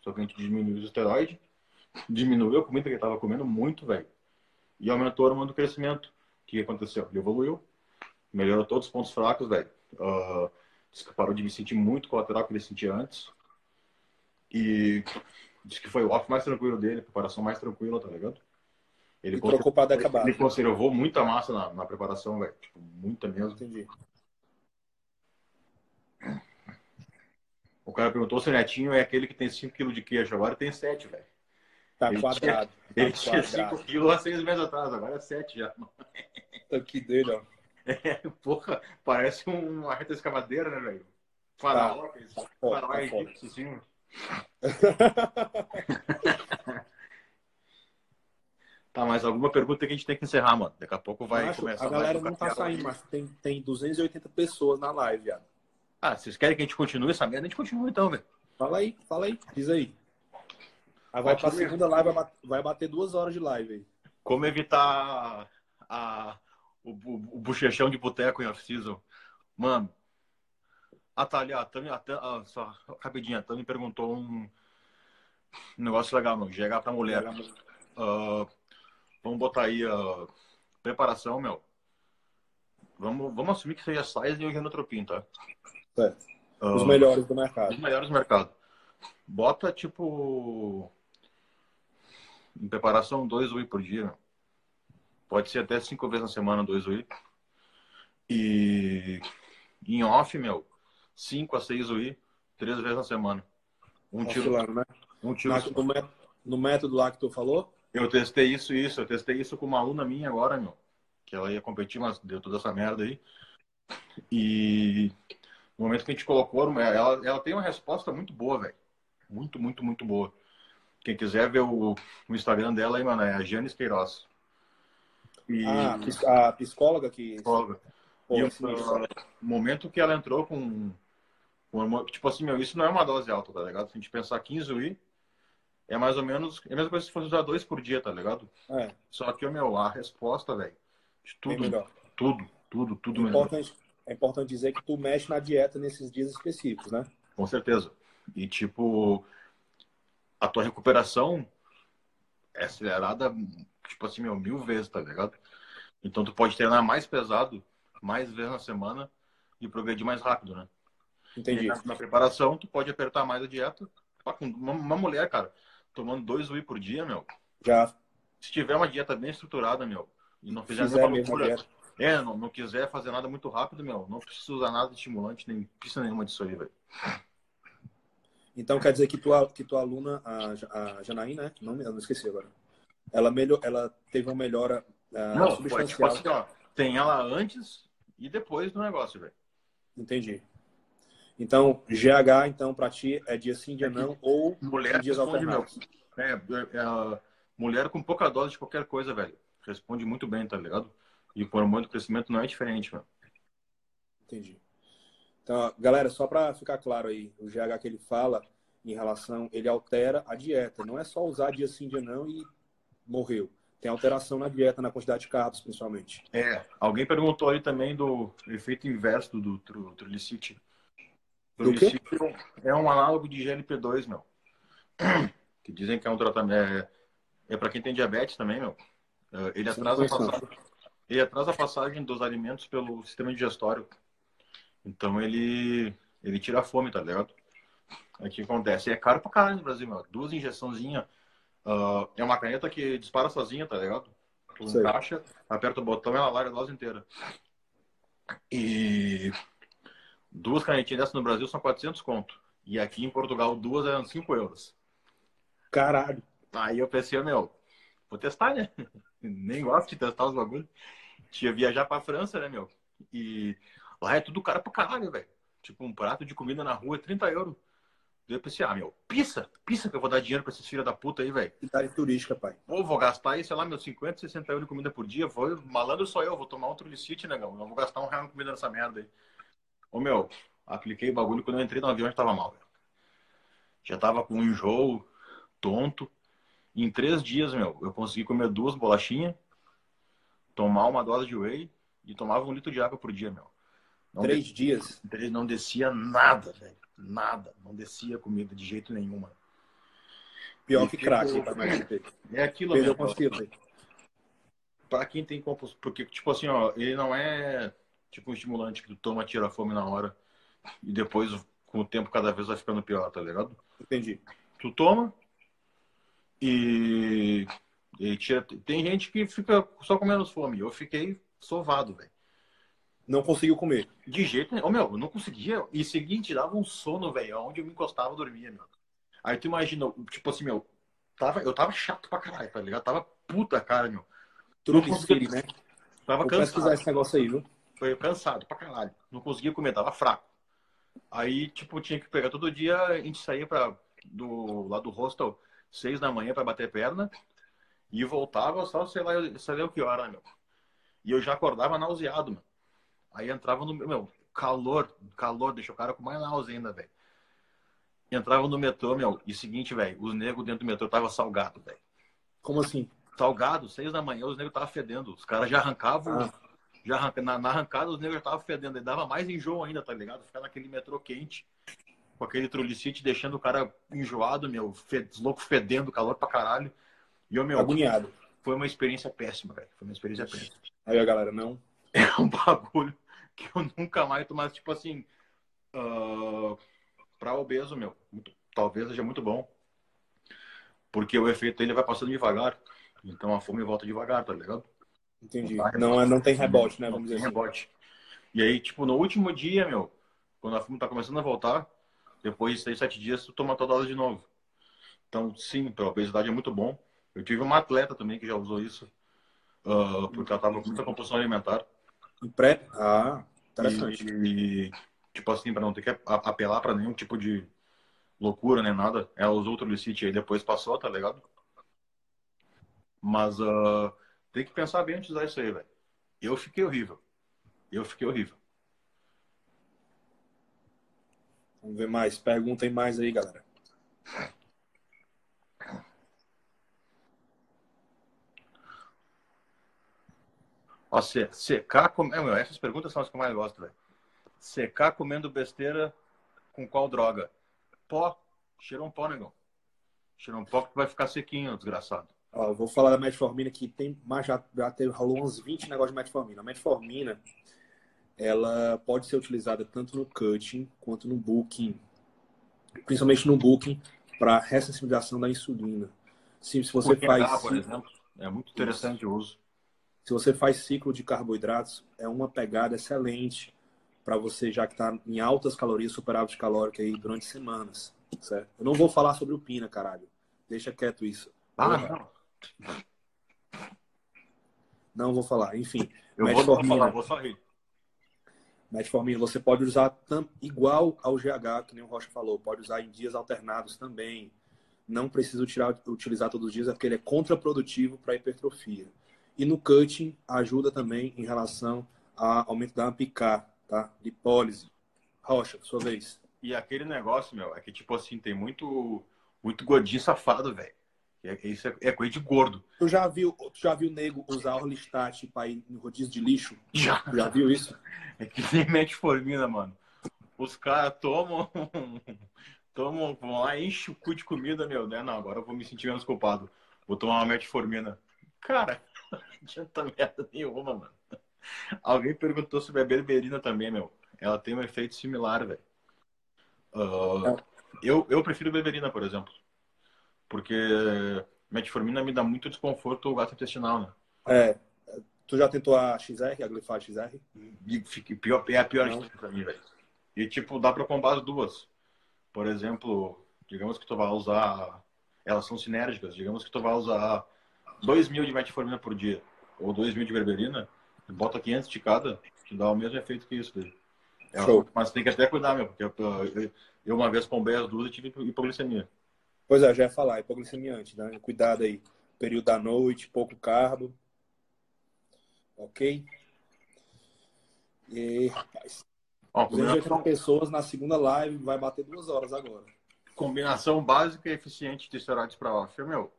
Só que a gente diminuiu os esteroides, diminuiu a comida que ele tava comendo muito, velho. E aumentou o hormônio do crescimento. O que aconteceu? Ele evoluiu, melhorou todos os pontos fracos, velho. Uh, Diz que parou de me sentir muito colateral que ele sentia antes. E diz que foi o off mais tranquilo dele, a preparação mais tranquila, tá ligado? Ele e trocou para acabar. Ele conservou muita massa na, na preparação, velho. Tipo, muita mesmo. Entendi. O cara perguntou se o Netinho é aquele que tem 5 kg de queijo. Agora tem 7, velho. Tá ele quadrado. Tinha, tá ele tinha 5 kg há 6 meses atrás, agora é 7 já. Tá que dele, ó. É, porra, parece uma reta escavadeira, né, velho? Faraó, tá, tá faraó tá egípcio, assim. tá, mas alguma pergunta que a gente tem que encerrar, mano. Daqui a pouco vai Acho, começar. A galera não tá saindo, mas tem, tem 280 pessoas na live, viado. Ah, vocês querem que a gente continue essa merda? A gente continua então, velho. Fala aí, fala aí, diz aí. Aí vai pra segunda live, vai bater, duas horas de live aí. Como evitar a, o, o, o bochechão de boteco em off-season. Mano, a Thalia, a Tami, a, a, só rapidinho, a Tami perguntou um, um negócio legal, meu. GH pra mulher. Uh, vamos botar aí a uh, preparação, meu. Vamos, vamos assumir que seja size e o genotropin, tá? Certo. Uh, os melhores do mercado. Os melhores do mercado. Bota, tipo, em preparação, dois whey por dia. Pode ser até cinco vezes na semana, dois UI. E em off, meu, cinco a seis UI, três vezes na semana. Um tiro. né? Um tiro. No, método, no método lá que tu falou? Eu testei isso isso. Eu testei isso com uma aluna minha agora, meu. Que ela ia competir, mas deu toda essa merda aí. E no momento que a gente colocou, ela, ela tem uma resposta muito boa, velho. Muito, muito, muito boa. Quem quiser ver o, o Instagram dela aí, mano, é a Janis Queiroz. E... Ah, a psicóloga que. Psicóloga. Pô, e o momento que ela entrou com, com. Tipo assim, meu, isso não é uma dose alta, tá ligado? Se a gente pensar 15 UI, é mais ou menos. É a mesma coisa se fosse usar dois por dia, tá ligado? É. Só que, meu, a resposta, velho, de tudo, tudo, tudo, tudo é importante, É importante dizer que tu mexe na dieta nesses dias específicos, né? Com certeza. E, tipo, a tua recuperação é acelerada tipo assim, meu, mil vezes, tá ligado? Então tu pode treinar mais pesado, mais vezes na semana e progredir mais rápido, né? Entendi. Na, na, preparação, tu pode apertar mais a dieta. Uma, uma mulher, cara, tomando dois whey por dia, meu. Já. Se tiver uma dieta bem estruturada, meu, e não fizer nenhuma loucura. É, não, não quiser fazer nada muito rápido, meu, não precisa usar nada de estimulante, nem precisa nenhuma disso aí, velho. Então quer dizer que tua, que tua aluna, a, a Janaína, né? Não, não esqueci agora ela, melhor, ela teve uma melhora uh, Não, substancial. Tipo assim, ó, tem ela antes e depois do negócio, velho. Entendi. Então, GH, então, para ti, é dia sim, dia é não, ou mulher dias alternados. É, é, é, mulher com pouca dose de qualquer coisa, velho. Responde muito bem, tá ligado? E o hormônio do crescimento não é diferente, velho. Entendi. Então, galera, só para ficar claro aí, o GH que ele fala em relação, ele altera a dieta. Não é só usar dia sim, dia não e morreu. Tem alteração na dieta, na quantidade de carboidratos, principalmente. É, alguém perguntou aí também do efeito inverso do trilicite. Trilicite é um análogo de GLP-2, meu. Que dizem que é um tratamento. É, é para quem tem diabetes também, meu. É, ele atrasa, a passagem, ele atrasa a passagem dos alimentos pelo sistema digestório. Então ele, ele tira a fome, tá ligado? O que acontece? É caro pra caralho no Brasil, meu. Duas injeçãozinhas Uh, é uma caneta que dispara sozinha, tá ligado? Tu Sei. encaixa, aperta o botão e ela larga a dose inteira. E duas canetinhas dessas no Brasil são 400 conto. E aqui em Portugal, duas eram 5 euros. Caralho. Aí eu pensei, meu, vou testar, né? Nem gosto de testar os bagulhos. Tinha viajar pra França, né, meu? E lá é tudo caro pra caralho, velho. Tipo, um prato de comida na rua é 30 euros. Eu pensei, ah, meu, pisa, pisa que eu vou dar dinheiro pra esses filhos da puta aí, velho. Cidade turística, pai. Ou vou gastar aí, sei lá, meus 50, 60 euros de comida por dia. Vou, malandro sou eu, vou tomar um Trulicite, negão. Não vou gastar um real de comida nessa merda aí. Ô, meu, Apliquei o bagulho. Quando eu entrei no avião, já tava mal, velho. Já tava com um enjoo, tonto. Em três dias, meu, eu consegui comer duas bolachinhas, tomar uma dose de whey e tomava um litro de água por dia, meu. Não três descia, dias? Não descia nada, velho. Nada. Não descia comida de jeito nenhum, mano. Pior e que crack, É aquilo, Perdeu quantos quilos, Pra quem tem composto. Porque, tipo assim, ó, ele não é tipo um estimulante que tu toma, tira a fome na hora e depois, com o tempo, cada vez vai ficando pior, tá ligado? Entendi. Tu toma e, e tira. Tem gente que fica só com menos fome. Eu fiquei sovado, velho. Não conseguiu comer. De jeito nenhum. Oh, meu, eu não conseguia. E seguinte, dava um sono, velho. Onde eu me encostava, eu dormia, meu. Aí tu imagina, tipo assim, meu, tava, eu tava chato pra caralho, tá ligado? Tava puta cara, meu. Tu não conseguia, né? Tava Vou cansado. pesquisar esse negócio aí, viu? Foi cansado pra caralho. Não conseguia comer, tava fraco. Aí, tipo, tinha que pegar todo dia, a gente saía pra, do, lá do hostel, seis da manhã pra bater perna. E voltava só, sei lá, sei lá o que hora, meu. E eu já acordava nauseado, meu. Aí entrava no meu calor, calor, deixou o cara com mais náusea ainda, velho. Entrava no metrô, meu, e seguinte, velho, os negros dentro do metrô tava salgado, velho. Como assim? Salgado, seis da manhã, os negros tava fedendo. Os caras já arrancavam, ah. já arranca, na, na, arrancada os negros já tava fedendo. E dava mais enjoo ainda, tá ligado? Ficar naquele metrô quente, com aquele trulicite, deixando o cara enjoado, meu, fed, louco fedendo, calor pra caralho. E eu, meu, Agoniado. Foi uma experiência péssima, velho. Foi uma experiência péssima. Aí a galera, não? É um bagulho que eu nunca mais tomasse, tipo assim, uh, pra obeso, meu, muito, talvez seja muito bom. Porque o efeito dele vai passando devagar. Então a fome volta devagar, tá ligado? Entendi. Não, é, não tem rebote, né? Vamos não dizer tem assim. rebote. E aí, tipo, no último dia, meu, quando a fome tá começando a voltar, depois de seis, sete dias, tu toma toda dose de novo. Então, sim, pra obesidade é muito bom. Eu tive uma atleta também que já usou isso, uh, porque ela tava com muita compulsão alimentar. Em pré? Ah, interessante. E, e, tipo assim, pra não ter que apelar pra nenhum tipo de loucura nem nada, ela usou o Trulicite e depois passou, tá ligado? Mas uh, tem que pensar bem antes de usar isso aí, velho. Eu fiquei horrível. Eu fiquei horrível. Vamos ver mais. Perguntem mais aí, galera. Ó, se, secar. Com... É, meu, essas perguntas são as que eu mais gosto, velho. Secar comendo besteira com qual droga? Pó. Cheira um pó, negão. Cheira um pó que vai ficar sequinho, desgraçado. Ó, vou falar da metformina que tem, mas já, já teve, rolou uns 20 negócios de metformina. A metformina, ela pode ser utilizada tanto no cutting quanto no booking, principalmente no booking, para ressensibilização da insulina. Sim, se você faz. por exemplo, é muito interessante o uso. Se você faz ciclo de carboidratos, é uma pegada excelente para você, já que está em altas calorias, superávit calórico aí durante semanas. Certo? Eu não vou falar sobre o Pina, caralho. Deixa quieto isso. Ah, não. Não vou falar. Enfim. Eu vou falar, vou só rir. Metformina você pode usar igual ao GH, que nem o Rocha falou, pode usar em dias alternados também. Não precisa tirar, utilizar todos os dias, é porque ele é contraprodutivo para hipertrofia. E no cutting ajuda também em relação ao aumento da AMPK, tá? Lipólise. Rocha, sua vez. E aquele negócio, meu, é que tipo assim, tem muito, muito gordinho safado, velho. É, isso é, é, coisa de gordo. Tu já viu, tu já viu nego usar Orlistat para ir no rodízio de lixo? Já. Já viu isso? É que nem metformina, mano. Os caras tomam, tomam, vão lá, enchem o cu de comida, meu, né? Não, agora eu vou me sentir menos culpado. Vou tomar uma metformina. Cara, não adianta merda nenhuma, mano. Alguém perguntou sobre a berberina também, meu. Ela tem um efeito similar, velho. Uh, eu, eu prefiro berberina, por exemplo. Porque metformina me dá muito desconforto gastrointestinal, né? É. Tu já tentou a XR, a glifado XR? Pior, é a pior de pra mim, velho. E, tipo, dá pra combar as duas. Por exemplo, digamos que tu vai usar... Elas são sinérgicas. Digamos que tu vai usar 2 mil de metformina por dia ou 2 mil de berberina, bota 500 de cada, que dá o mesmo efeito que isso. É, mas tem que até cuidar, meu, porque eu, eu uma vez combei as duas e tive hipoglicemia. Pois é, já ia falar, hipoglicemia antes, né? Cuidado aí. Período da noite, pouco carbo. Ok? E rapaz. Ó, 280 combinação, pessoas na segunda live, vai bater duas horas agora. combinação básica e eficiente de esteroides para off. Meu,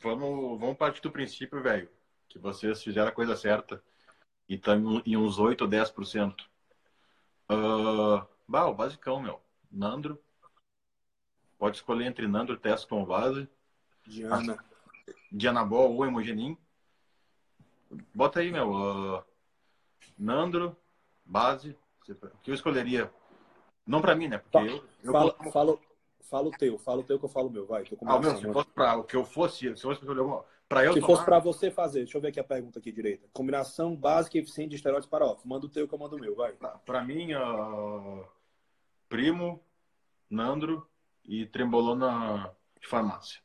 vamos, vamos partir do princípio, velho, que vocês fizeram a coisa certa e estão em uns 8 ou 10%. Uh, bah, o basicão, meu. Nandro. Pode escolher entre Nandro, Teste com base, Diana. Dianabol ou Hemogenin. Bota aí, meu. uh, Nandro, base. O que eu escolheria? Não pra mim, né? Porque Fa- eu, eu Fala, coloco- fala, fala o teu, fala o teu que eu falo o meu, vai. Com Ah, meu, se fosse pra o que eu fosse, se fosse pra eu Se tomar, fosse pra você fazer, deixa eu ver aqui a pergunta aqui direita. Combinação básica e eficiente de esteroides para off. Manda o teu que eu mando o meu, vai. pra, pra mim, uh, Primo, Nandro e Trembolona de farmácia.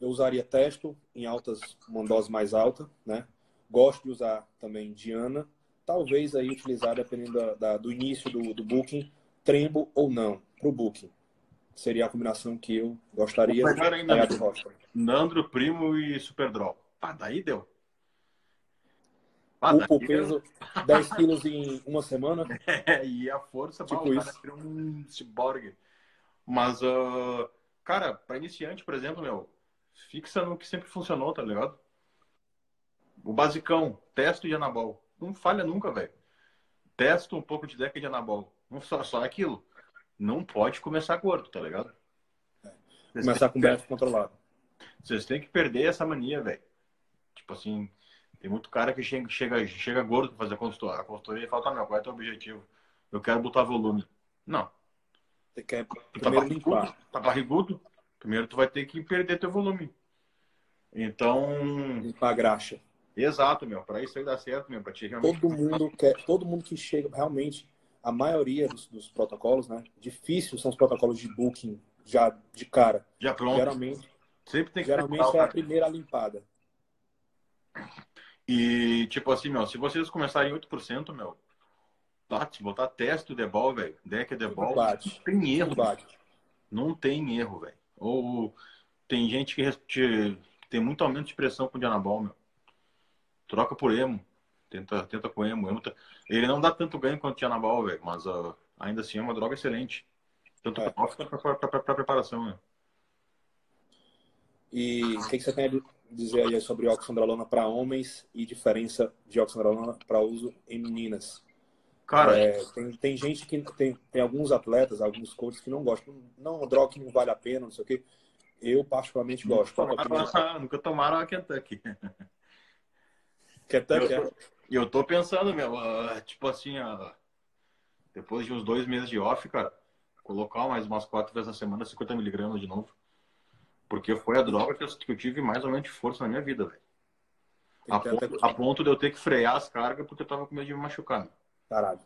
Eu usaria Testo em altas, uma dose mais alta, né? Gosto de usar também Diana. Talvez aí utilizar, dependendo da, da- do início do, do booking, Trembo ou não, pro booking. Seria a combinação que eu gostaria. Melhor ainda, meu. Rocha. Nandro, Primo e Superdrol. Ah, daí deu. Ah, o deu. peso, 10 quilos em uma semana. É, e a força, Tipo o isso. um ciborgue. Mas, ah, cara, pra iniciante, por exemplo, meu, fixa no que sempre funcionou, tá ligado? O basicão, testo de anabol. Não falha nunca, velho. Testo um pouco de deca de anabol. Não só, só aquilo. Não pode começar gordo, tá ligado? Vocês Começar com BF controlado. Vocês têm que perder essa mania, velho. Tipo assim, tem muito cara que chega, chega, chega gordo pra fazer a consultoria, a consultoria e fala, tá, meu, qual é o teu objetivo? Eu quero botar volume. Não. Você quer Tu tá primeiro barrigudo? limpar. Tá barrigudo? Primeiro tu vai ter que perder teu volume. Então, Limpar a graxa. exato, meu. Pra isso aí dar certo, meu. Pra te realmente... Todo mundo quer, todo mundo que chega, realmente, a maioria dos, dos protocolos, né? Difícil são os protocolos de booking já de cara. Já pronto. Geralmente, Sempre tem que geralmente é a cara. primeira limpada. E, tipo assim, meu, se vocês começarem 8%, meu, se botar teste de ball, velho, deck de ball, bate. tem erro, bate. Não tem erro, velho. Ou tem gente que te- tem muito aumento de pressão com o Dianabol, meu. Troca por emo. Tenta, tenta com emo. emo tá- Ele não dá tanto ganho quanto o Dianabol, velho. Mas ah, ainda assim é uma droga excelente. Tanto É. para preparação, né? E o que, que você tem a dizer aí sobre oxandrolona para homens e diferença de oxandrolona para uso em meninas? Cara, É, tem, tem gente que tem, tem alguns atletas, alguns coaches que não gostam. Não, droga que não vale a pena, não sei o quê. Eu particularmente gosto. Qual a tua opinião? tomaram, nunca tomaram a Kentucky. Kentucky, Eu é? E eu tô pensando, meu, ah, tipo assim, ah, depois de uns dois meses de off, cara, colocar mais umas quatro vezes na semana 50 miligramas de novo. Porque foi a droga que eu, que eu tive mais ou menos de força na minha vida, velho. A ponto, a ponto de eu ter que frear as cargas porque eu tava com medo de me machucar. meu. Caralho.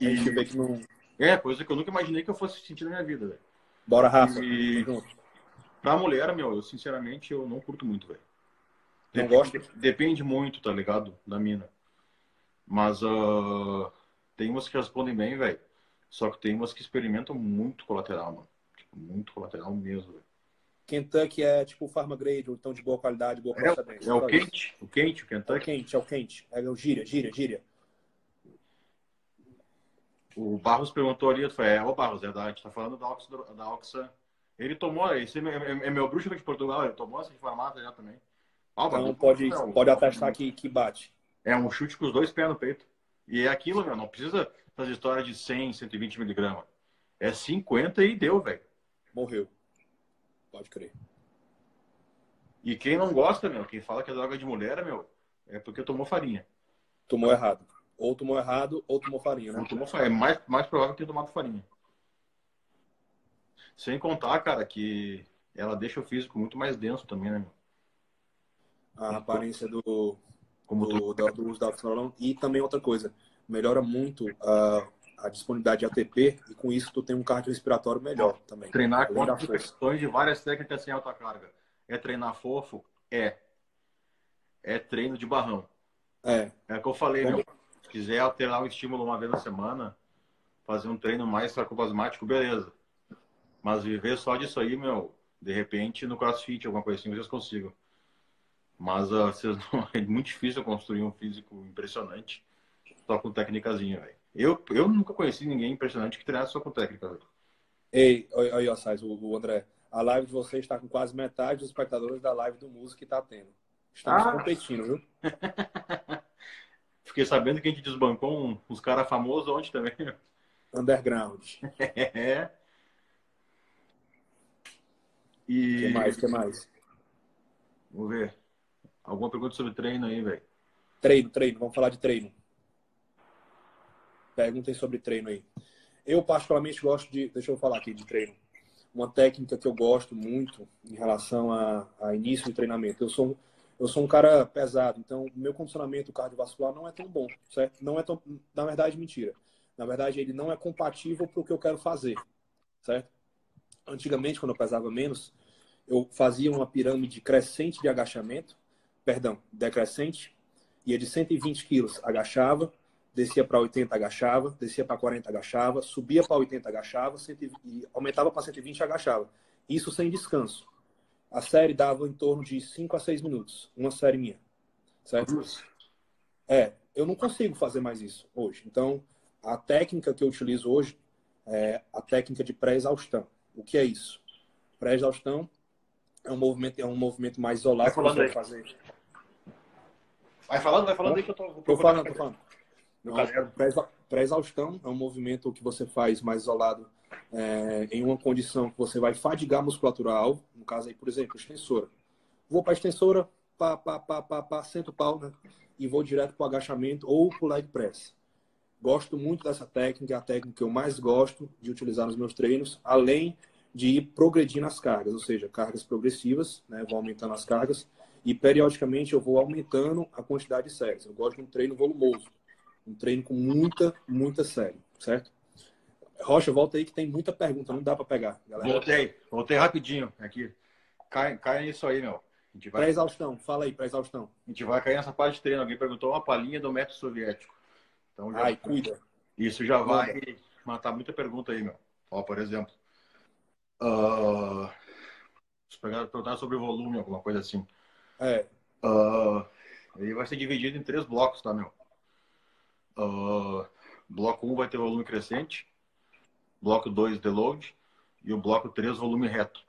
A E- vê que não. É, coisa que eu nunca imaginei que eu fosse sentir na minha vida, velho. Bora, Rafa. E-. Pra mulher, meu, eu sinceramente eu não curto muito, velho. Não Depende- gosta? Depende muito, tá ligado? Da mina. Mas ah, tem umas que respondem bem, velho. Só que tem umas que experimentam muito colateral, mano. Tipo, muito colateral mesmo, velho. Kentucky é tipo farma grade, ou então de boa qualidade, boa procedência. É o quente, o quente, o É o Kentucky. quente, é o quente. É o gíria, gíria, gíria. O Barros perguntou ali, foi, é, ô Barros, é da, a gente tá falando da Oxa, da Oxa. Ele tomou, esse é, meu- é- é meu bruxo de Portugal, ele tomou essa de farmácia já também. Ah, Então pode, não, pode atestar que, que bate. É um chute com os dois pés no peito. E é aquilo, meu, não precisa fazer história de 100, 120 miligramas. É 50 e deu, velho. Morreu. Pode crer. E quem não gosta, meu, quem fala que é droga de mulher, meu, é porque tomou farinha. Tomou errado. Ou tomou errado, ou tomou farinha, né? Não tomou farinha. É mais, mais provável que ter tomado farinha. Sem contar, cara, que ela deixa o físico muito mais denso também, né, meu? A aparência do, Como do, do, do uso da. E também outra coisa, melhora muito a, a disponibilidade de ATP e com isso tu tem um cardiorrespiratório melhor também. Treinar da contra força. questões de várias técnicas sem alta carga. É treinar fofo? É. É treino de barrão. É, É o que eu falei, meu. Se quiser alterar o estímulo uma vez na semana, fazer um treino mais sarcoplasmático, beleza. Mas viver só disso aí, meu, de repente no crossfit, alguma coisa assim, vocês consigam. Mas não- é muito difícil construir um físico impressionante só com técnicazinha, velho. Eu, eu nunca conheci ninguém impressionante que treinasse só com técnica. Velho. Ei, aí, ó, Sais, o, o André. A live de vocês está com quase metade dos espectadores da live do Música que está tendo. Estamos ah. competindo, viu? Fiquei sabendo que a gente desbancou um, uns caras famosos ontem também. Underground. é. E... que mais? que mais? Vamos ver. Alguma pergunta sobre treino aí, velho? Treino, treino. Vamos falar de treino. Perguntem sobre treino aí. Eu, particularmente, gosto de. Deixa eu falar aqui de treino. Uma técnica que eu gosto muito em relação a, a início de treinamento. Eu sou, eu sou um cara pesado, então o meu condicionamento cardiovascular não é tão bom, certo? Não é tão. Na verdade, mentira. Na verdade, ele não é compatível para o que eu quero fazer, certo? Antigamente, quando eu pesava menos, eu fazia uma pirâmide crescente de agachamento, perdão, decrescente, ia de 120 quilos, agachava, descia para 80, agachava, descia para 40, agachava, subia para 80, agachava, e aumentava para 120, agachava. Isso sem descanso. A série dava em torno de 5 a 6 minutos, uma série minha. Certo? É, eu não consigo fazer mais isso hoje. Então, a técnica que eu utilizo hoje é a técnica de pré-exaustão. O que é isso? Pré-exaustão é um movimento, é um movimento mais isolado. Vai falando aí. Fazer. Vai falando, vai falando aí que eu tô... Tô falando, tô falando. Pré-exaustão é um movimento que você faz mais isolado é, em uma condição que você vai fadigar a musculatura alvo, no caso aí, por exemplo, extensora. Vou para a extensora, pá, pá, pá, pá, pá, sento pau, né? E vou direto para o agachamento ou para o leg press. Gosto muito dessa técnica, é a técnica que eu mais gosto de utilizar nos meus treinos, além de ir progredindo as cargas, ou seja, cargas progressivas, né? Vou aumentando as cargas e periodicamente eu vou aumentando a quantidade de séries. Eu gosto de um treino volumoso, um treino com muita, muita série, certo? Rocha, volta aí que tem muita pergunta, não dá para pegar, galera. Voltei, voltei rapidinho aqui. Cai, cai nisso aí, meu. Vai... Pré-exaustão, fala aí, pré-exaustão. A gente vai cair nessa parte de treino. Alguém perguntou uma palhinha do método soviético. Então já... Ai, cuida. Isso já vai matar muita pergunta aí, meu. Ó, por exemplo. Uh... Se pegar, perguntar sobre volume, alguma coisa assim. É. Uh... Ele vai ser dividido em três blocos, tá, meu? Uh... Bloco 1 um vai ter volume crescente. Bloco 2, deload. E o bloco 3, volume reto.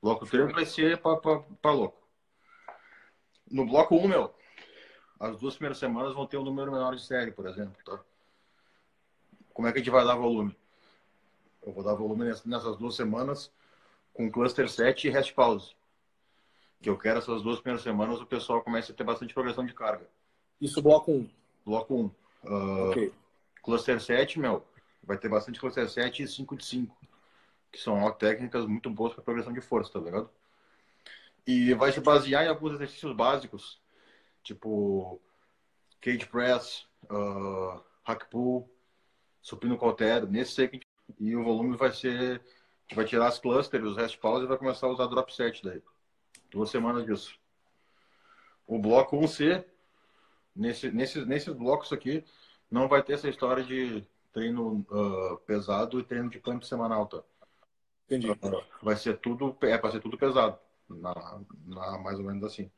Bloco 3 vai ser para louco. No bloco 1, um, meu, as duas primeiras semanas vão ter um número menor de série, por exemplo. Tá? Como é que a gente vai dar volume? Eu vou dar volume nessas duas semanas com cluster 7 e rest pause. Que eu quero essas duas primeiras semanas o pessoal comece a ter bastante progressão de carga. Isso bloco 1. Bloco 1. Uh, ok. Cluster 7, meu, vai ter bastante cluster 7 e 5 de 5. Que são técnicas muito boas para progressão de força, tá ligado? E vai se basear em alguns exercícios básicos tipo cage press, uh, hack pull, supino cautério, nesse seco e o volume vai ser vai tirar as clusters, os rest pause e vai começar a usar drop set daí. Duas semanas disso. O bloco 1C, nesse, nesses, nesses blocos aqui, não vai ter essa história de treino uh, pesado e treino de campo semanal, tá? Entendi. Uh, vai ser tudo, é para ser tudo pesado, na, na, mais ou menos assim.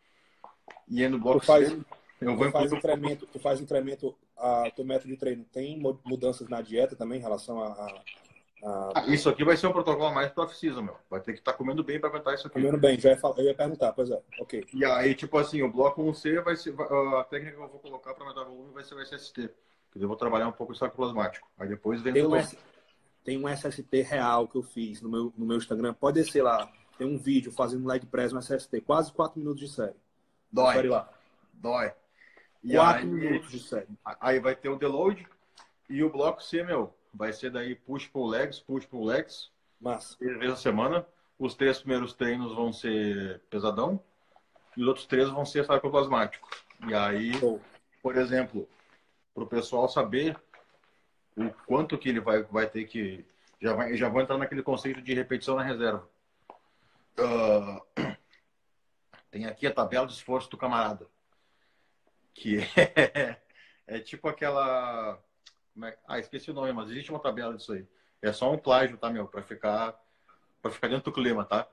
E no bloco tu faz, C, eu vou tu faz incremento, tu faz incremento a teu método de treino. Tem mudanças na dieta também em relação a, a... Ah, isso aqui vai ser um protocolo mais para off-season, meu. Vai ter que estar tá comendo bem para aguentar isso aqui. Comendo bem, já ia, eu ia perguntar, pois é. Ok. E aí, tipo assim, o bloco 1C vai ser. A técnica que eu vou colocar para aumentar o volume vai ser o SST. Eu vou trabalhar um pouco de saco plasmático. Aí depois vem tem um, S... tem um SST real que eu fiz no meu, no meu Instagram. Pode descer lá. Tem um vídeo fazendo leg press no SST. Quase 4 minutos de série. Dói. lá. Dói. E Quatro aí, minutos de série. Aí vai ter o deload e o bloco C, meu, vai ser daí push pull legs, push pull legs. Mas três vezes a semana. Os três primeiros treinos vão ser pesadão e os outros três vão ser sarcoplasmático. E aí, por exemplo, para o pessoal saber o quanto que ele vai, vai ter que já vai já vou entrar naquele conceito de repetição na reserva. Uh, tem aqui a tabela de esforço do camarada. Que é, é tipo aquela. É, ah, esqueci o nome, mas existe uma tabela disso aí. É só um plágio, tá, meu? Para ficar, pra ficar dentro do clima, tá?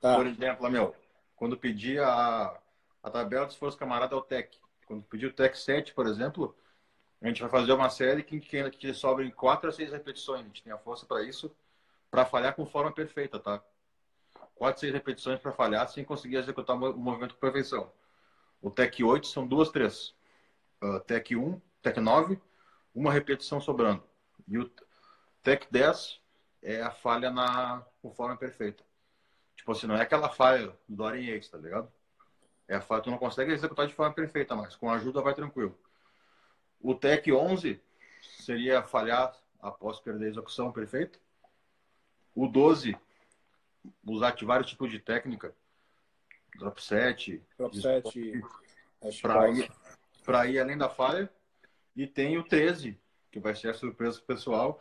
tá? Por exemplo, meu, quando pedir a, a tabela de esforço camarada é o TEC. Quando pedir o TEC 7, por exemplo, A gente vai fazer uma série que, que, que sobra em 4 a 6 repetições. A gente tem a força para isso, para falhar com forma perfeita, tá? 4 a 6 repetições para falhar sem conseguir executar o movimento com perfeição. O TEC 8 são duas, três. Uh, TEC 1, TEC 9, uma repetição sobrando. E o TEC 10 é a falha na forma perfeita. Tipo assim, não é aquela falha do Dorian Yates, tá ligado? É a falha, tu não consegue executar de forma perfeita, mas com ajuda vai tranquilo. O TEC 11 seria falhar após perder a execução perfeita. O 12, usar vários tipos de técnica. Drop set. Drop set. Para ir, ir além da falha. E tem o 13, que vai ser a surpresa pessoal,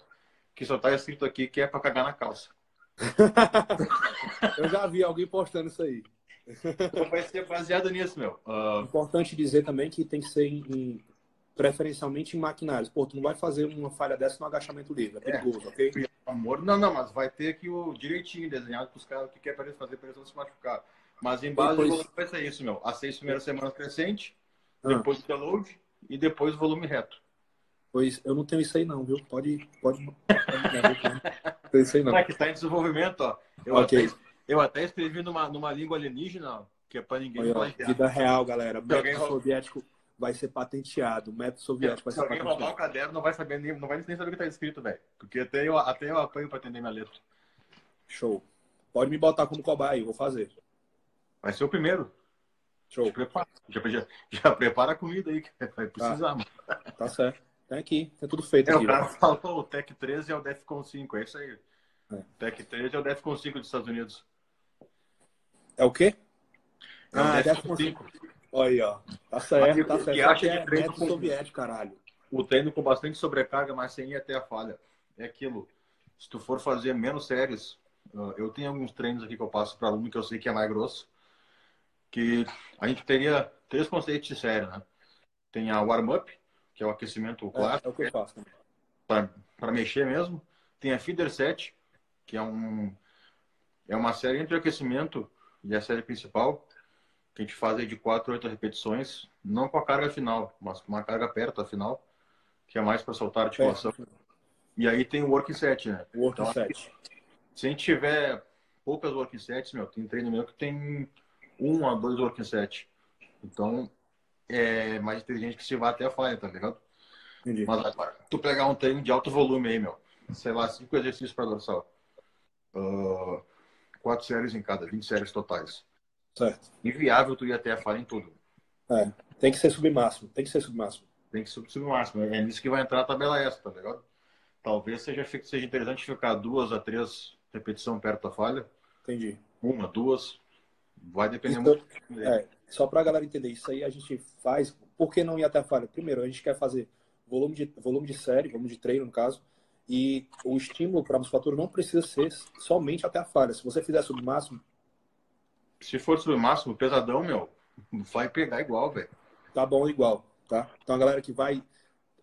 que só está escrito aqui que é para cagar na calça. Eu já vi alguém postando isso aí. Então vai ser baseado nisso, meu. Uh... Importante dizer também que tem que ser em, preferencialmente em maquinários. Pô, tu não vai fazer uma falha dessa no agachamento livre, é, é perigoso, é, ok? Amor, não, não, mas vai ter aqui o direitinho desenhado para os caras que querem fazer para eles não se machucar. Mas em base depois... vai ser isso, meu. As seis primeiras semanas crescente, ah. depois download e depois o volume reto. Pois eu não tenho isso aí não, viu? Pode, pode. não tem isso aí não. É que está em desenvolvimento, ó. Eu, okay. até, eu até escrevi numa, numa língua alienígena, que é para ninguém. Olha, vida real, galera. Método soviético vai ser patenteado. O método soviético vai ser patenteado. Se alguém roubar o caderno, não vai, saber nem, não vai nem saber o que está escrito, velho. Porque até eu, até eu apanho para atender minha letra. Show. Pode me botar como cobaia, vou fazer. Vai ser o primeiro. Show. Prepara, já, já, já, prepara a comida aí, que vai precisar. Tá, tá certo. Tem aqui, tem tudo feito é, aqui. O cara faltou o Tec 13 é o Defcon 5, é isso aí. É. Tec 13 é o Defcon 5 dos Estados Unidos. É o quê? É ah, o Defcon 5. 5. Olha aí, ó. Tá certo, tá certo. Que acha de treino com... soviético, caralho. O treino com bastante sobrecarga, mas sem ir até a falha. É aquilo. Se tu for fazer menos séries, eu tenho alguns treinos aqui que eu passo para aluno que eu sei que é mais grosso, que a gente teria três conceitos de série, né? Tem a warm-up, que é o aquecimento clássico. É, é o que eu faço também. Para mexer mesmo. Tem a feeder set, que é um é uma série entre o aquecimento e a série principal, que a gente faz aí de 4 a 8 repetições, não com a carga final, mas com uma carga perto da final, que é mais para soltar a articulação. É. E aí tem o work set, né? Work então, set. Se a gente tiver poucas work sets, meu, tem treino meu que tem um a dois work set. Então, é mais inteligente que se vá até a falha, tá ligado? Entendi. Mas agora, tu pegar um treino de alto volume aí, meu, sei lá, cinco exercícios para dorsal. Uh, quatro séries em cada, 20 séries totais. Certo. Inviável tu ir até a falha em tudo. É, tem que ser submáximo, tem que ser submáximo. Tem que ser submáximo. É nisso que vai entrar a tabela extra, tá ligado? Talvez seja, seja interessante ficar duas a três repetições perto da falha. Entendi. Uma, duas. Vai depender então, muito. É, só para a galera entender, isso aí a gente faz. Por que não ir até a falha? Primeiro, a gente quer fazer volume de, volume de série, volume de treino, no caso. E o estímulo para a musculatura não precisa ser somente até a falha. Se você fizer submáximo, se for subir máximo, pesadão, meu, vai pegar igual, velho. Tá bom igual, tá? Então a galera que vai,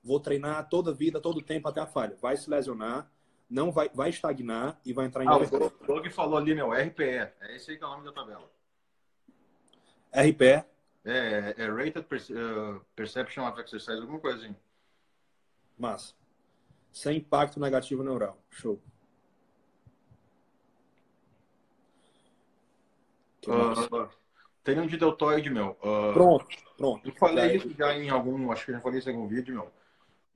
vou treinar toda a vida, todo tempo até a falha, vai se lesionar, não vai, vai estagnar e vai entrar em. Ah, o Doug falou ali, meu, RPE. É esse aí que é o nome da tabela. RPE? É, é Rated uh, Perception of Exercise, alguma coisa assim. Massa. Sem impacto negativo neural. Show. Uh, tem um de deltoide, meu. Uh, pronto, pronto. Eu falei isso já em algum, acho que já falei isso em algum vídeo, meu.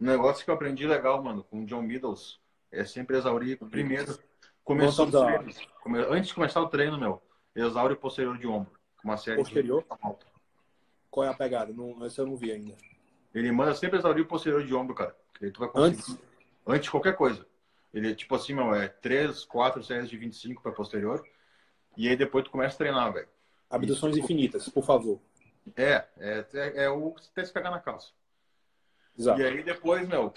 Um negócio que eu aprendi legal, mano, com o John Middles, é sempre exaurir primeiro. Começou os treinos, antes de começar o treino, meu, exaure o posterior de ombro. Uma série posterior? De... Qual é a pegada? Não, esse eu não vi ainda. Ele manda sempre exaurir o posterior de ombro, cara. Aí tu vai conseguir. Antes? Antes de qualquer coisa. Ele, tipo assim, meu, é 3, 4 séries de 25 para posterior e aí depois tu começa a treinar, velho. Abduções Isso. infinitas, por favor. É, é, é, é o até se pegar na calça. Exato. E aí depois, meu,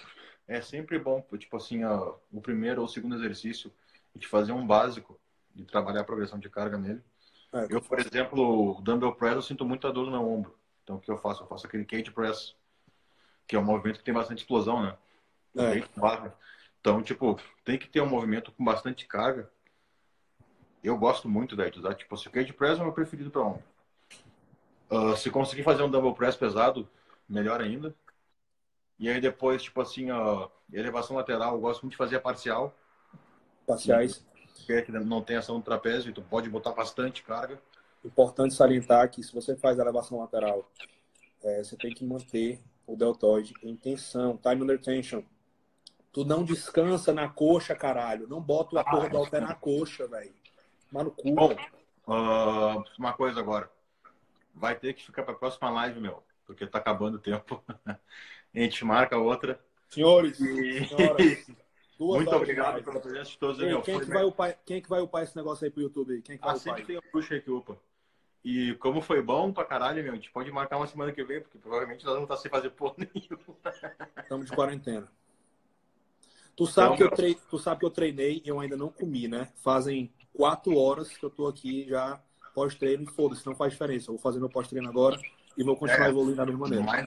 é sempre bom, tipo assim, ó, o primeiro ou o segundo exercício, gente fazer um básico e trabalhar a progressão de carga nele. É, eu, por exemplo, o dumbbell press, eu sinto muita dor no meu ombro. Então, o que eu faço? Eu faço aquele cage press, que é um movimento que tem bastante explosão, né? É. Então, tipo, tem que ter um movimento com bastante carga eu gosto muito, de usar. Tipo, se o cage press é o meu preferido para ombro. Uh, se conseguir fazer um double press pesado, melhor ainda. E aí depois, tipo assim, ó, elevação lateral, eu gosto muito de fazer a parcial. Parciais. Que é que não tem ação do trapézio, tu pode botar bastante carga. Importante salientar que se você faz a elevação lateral, é, você tem que manter o deltoide em tensão, time under tension. Tu não descansa na coxa, caralho. Não bota a porra do halter na coxa, velho. Mas no cu. Bom, uh, uma coisa agora. Vai ter que ficar pra próxima live, meu. Porque tá acabando o tempo. a gente marca outra. Senhores, e... senhoras, Muito obrigado pela presença de todos. Quem, quem, que vai upar, quem é que vai upar esse negócio aí pro YouTube? Quem é que vai upar tem um puxa que upa. E como foi bom pra caralho, meu, a gente pode marcar uma semana que vem, porque provavelmente nós vamos estar sem fazer porra nenhuma. Estamos de quarentena. Tu sabe, então, que eu trei... tu sabe que eu treinei e eu ainda não comi, né? Fazem quatro horas que eu tô aqui já pós-treino e foda-se, não faz diferença. Eu vou fazer meu pós-treino agora e vou continuar é, evoluindo da mesma maneira. Mais.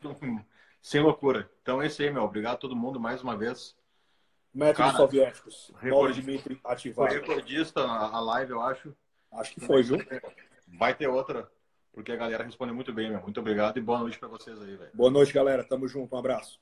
Sem loucura. Então é isso aí, meu. Obrigado a todo mundo mais uma vez. Métodos Cara, soviéticos. Recorde... Dimitri ativado. Foi recordista a live, eu acho. Acho que foi, viu? Vai ter outra, porque a galera responde muito bem, meu. Muito obrigado e boa noite para vocês aí, velho. Boa noite, galera. Tamo junto. Um abraço.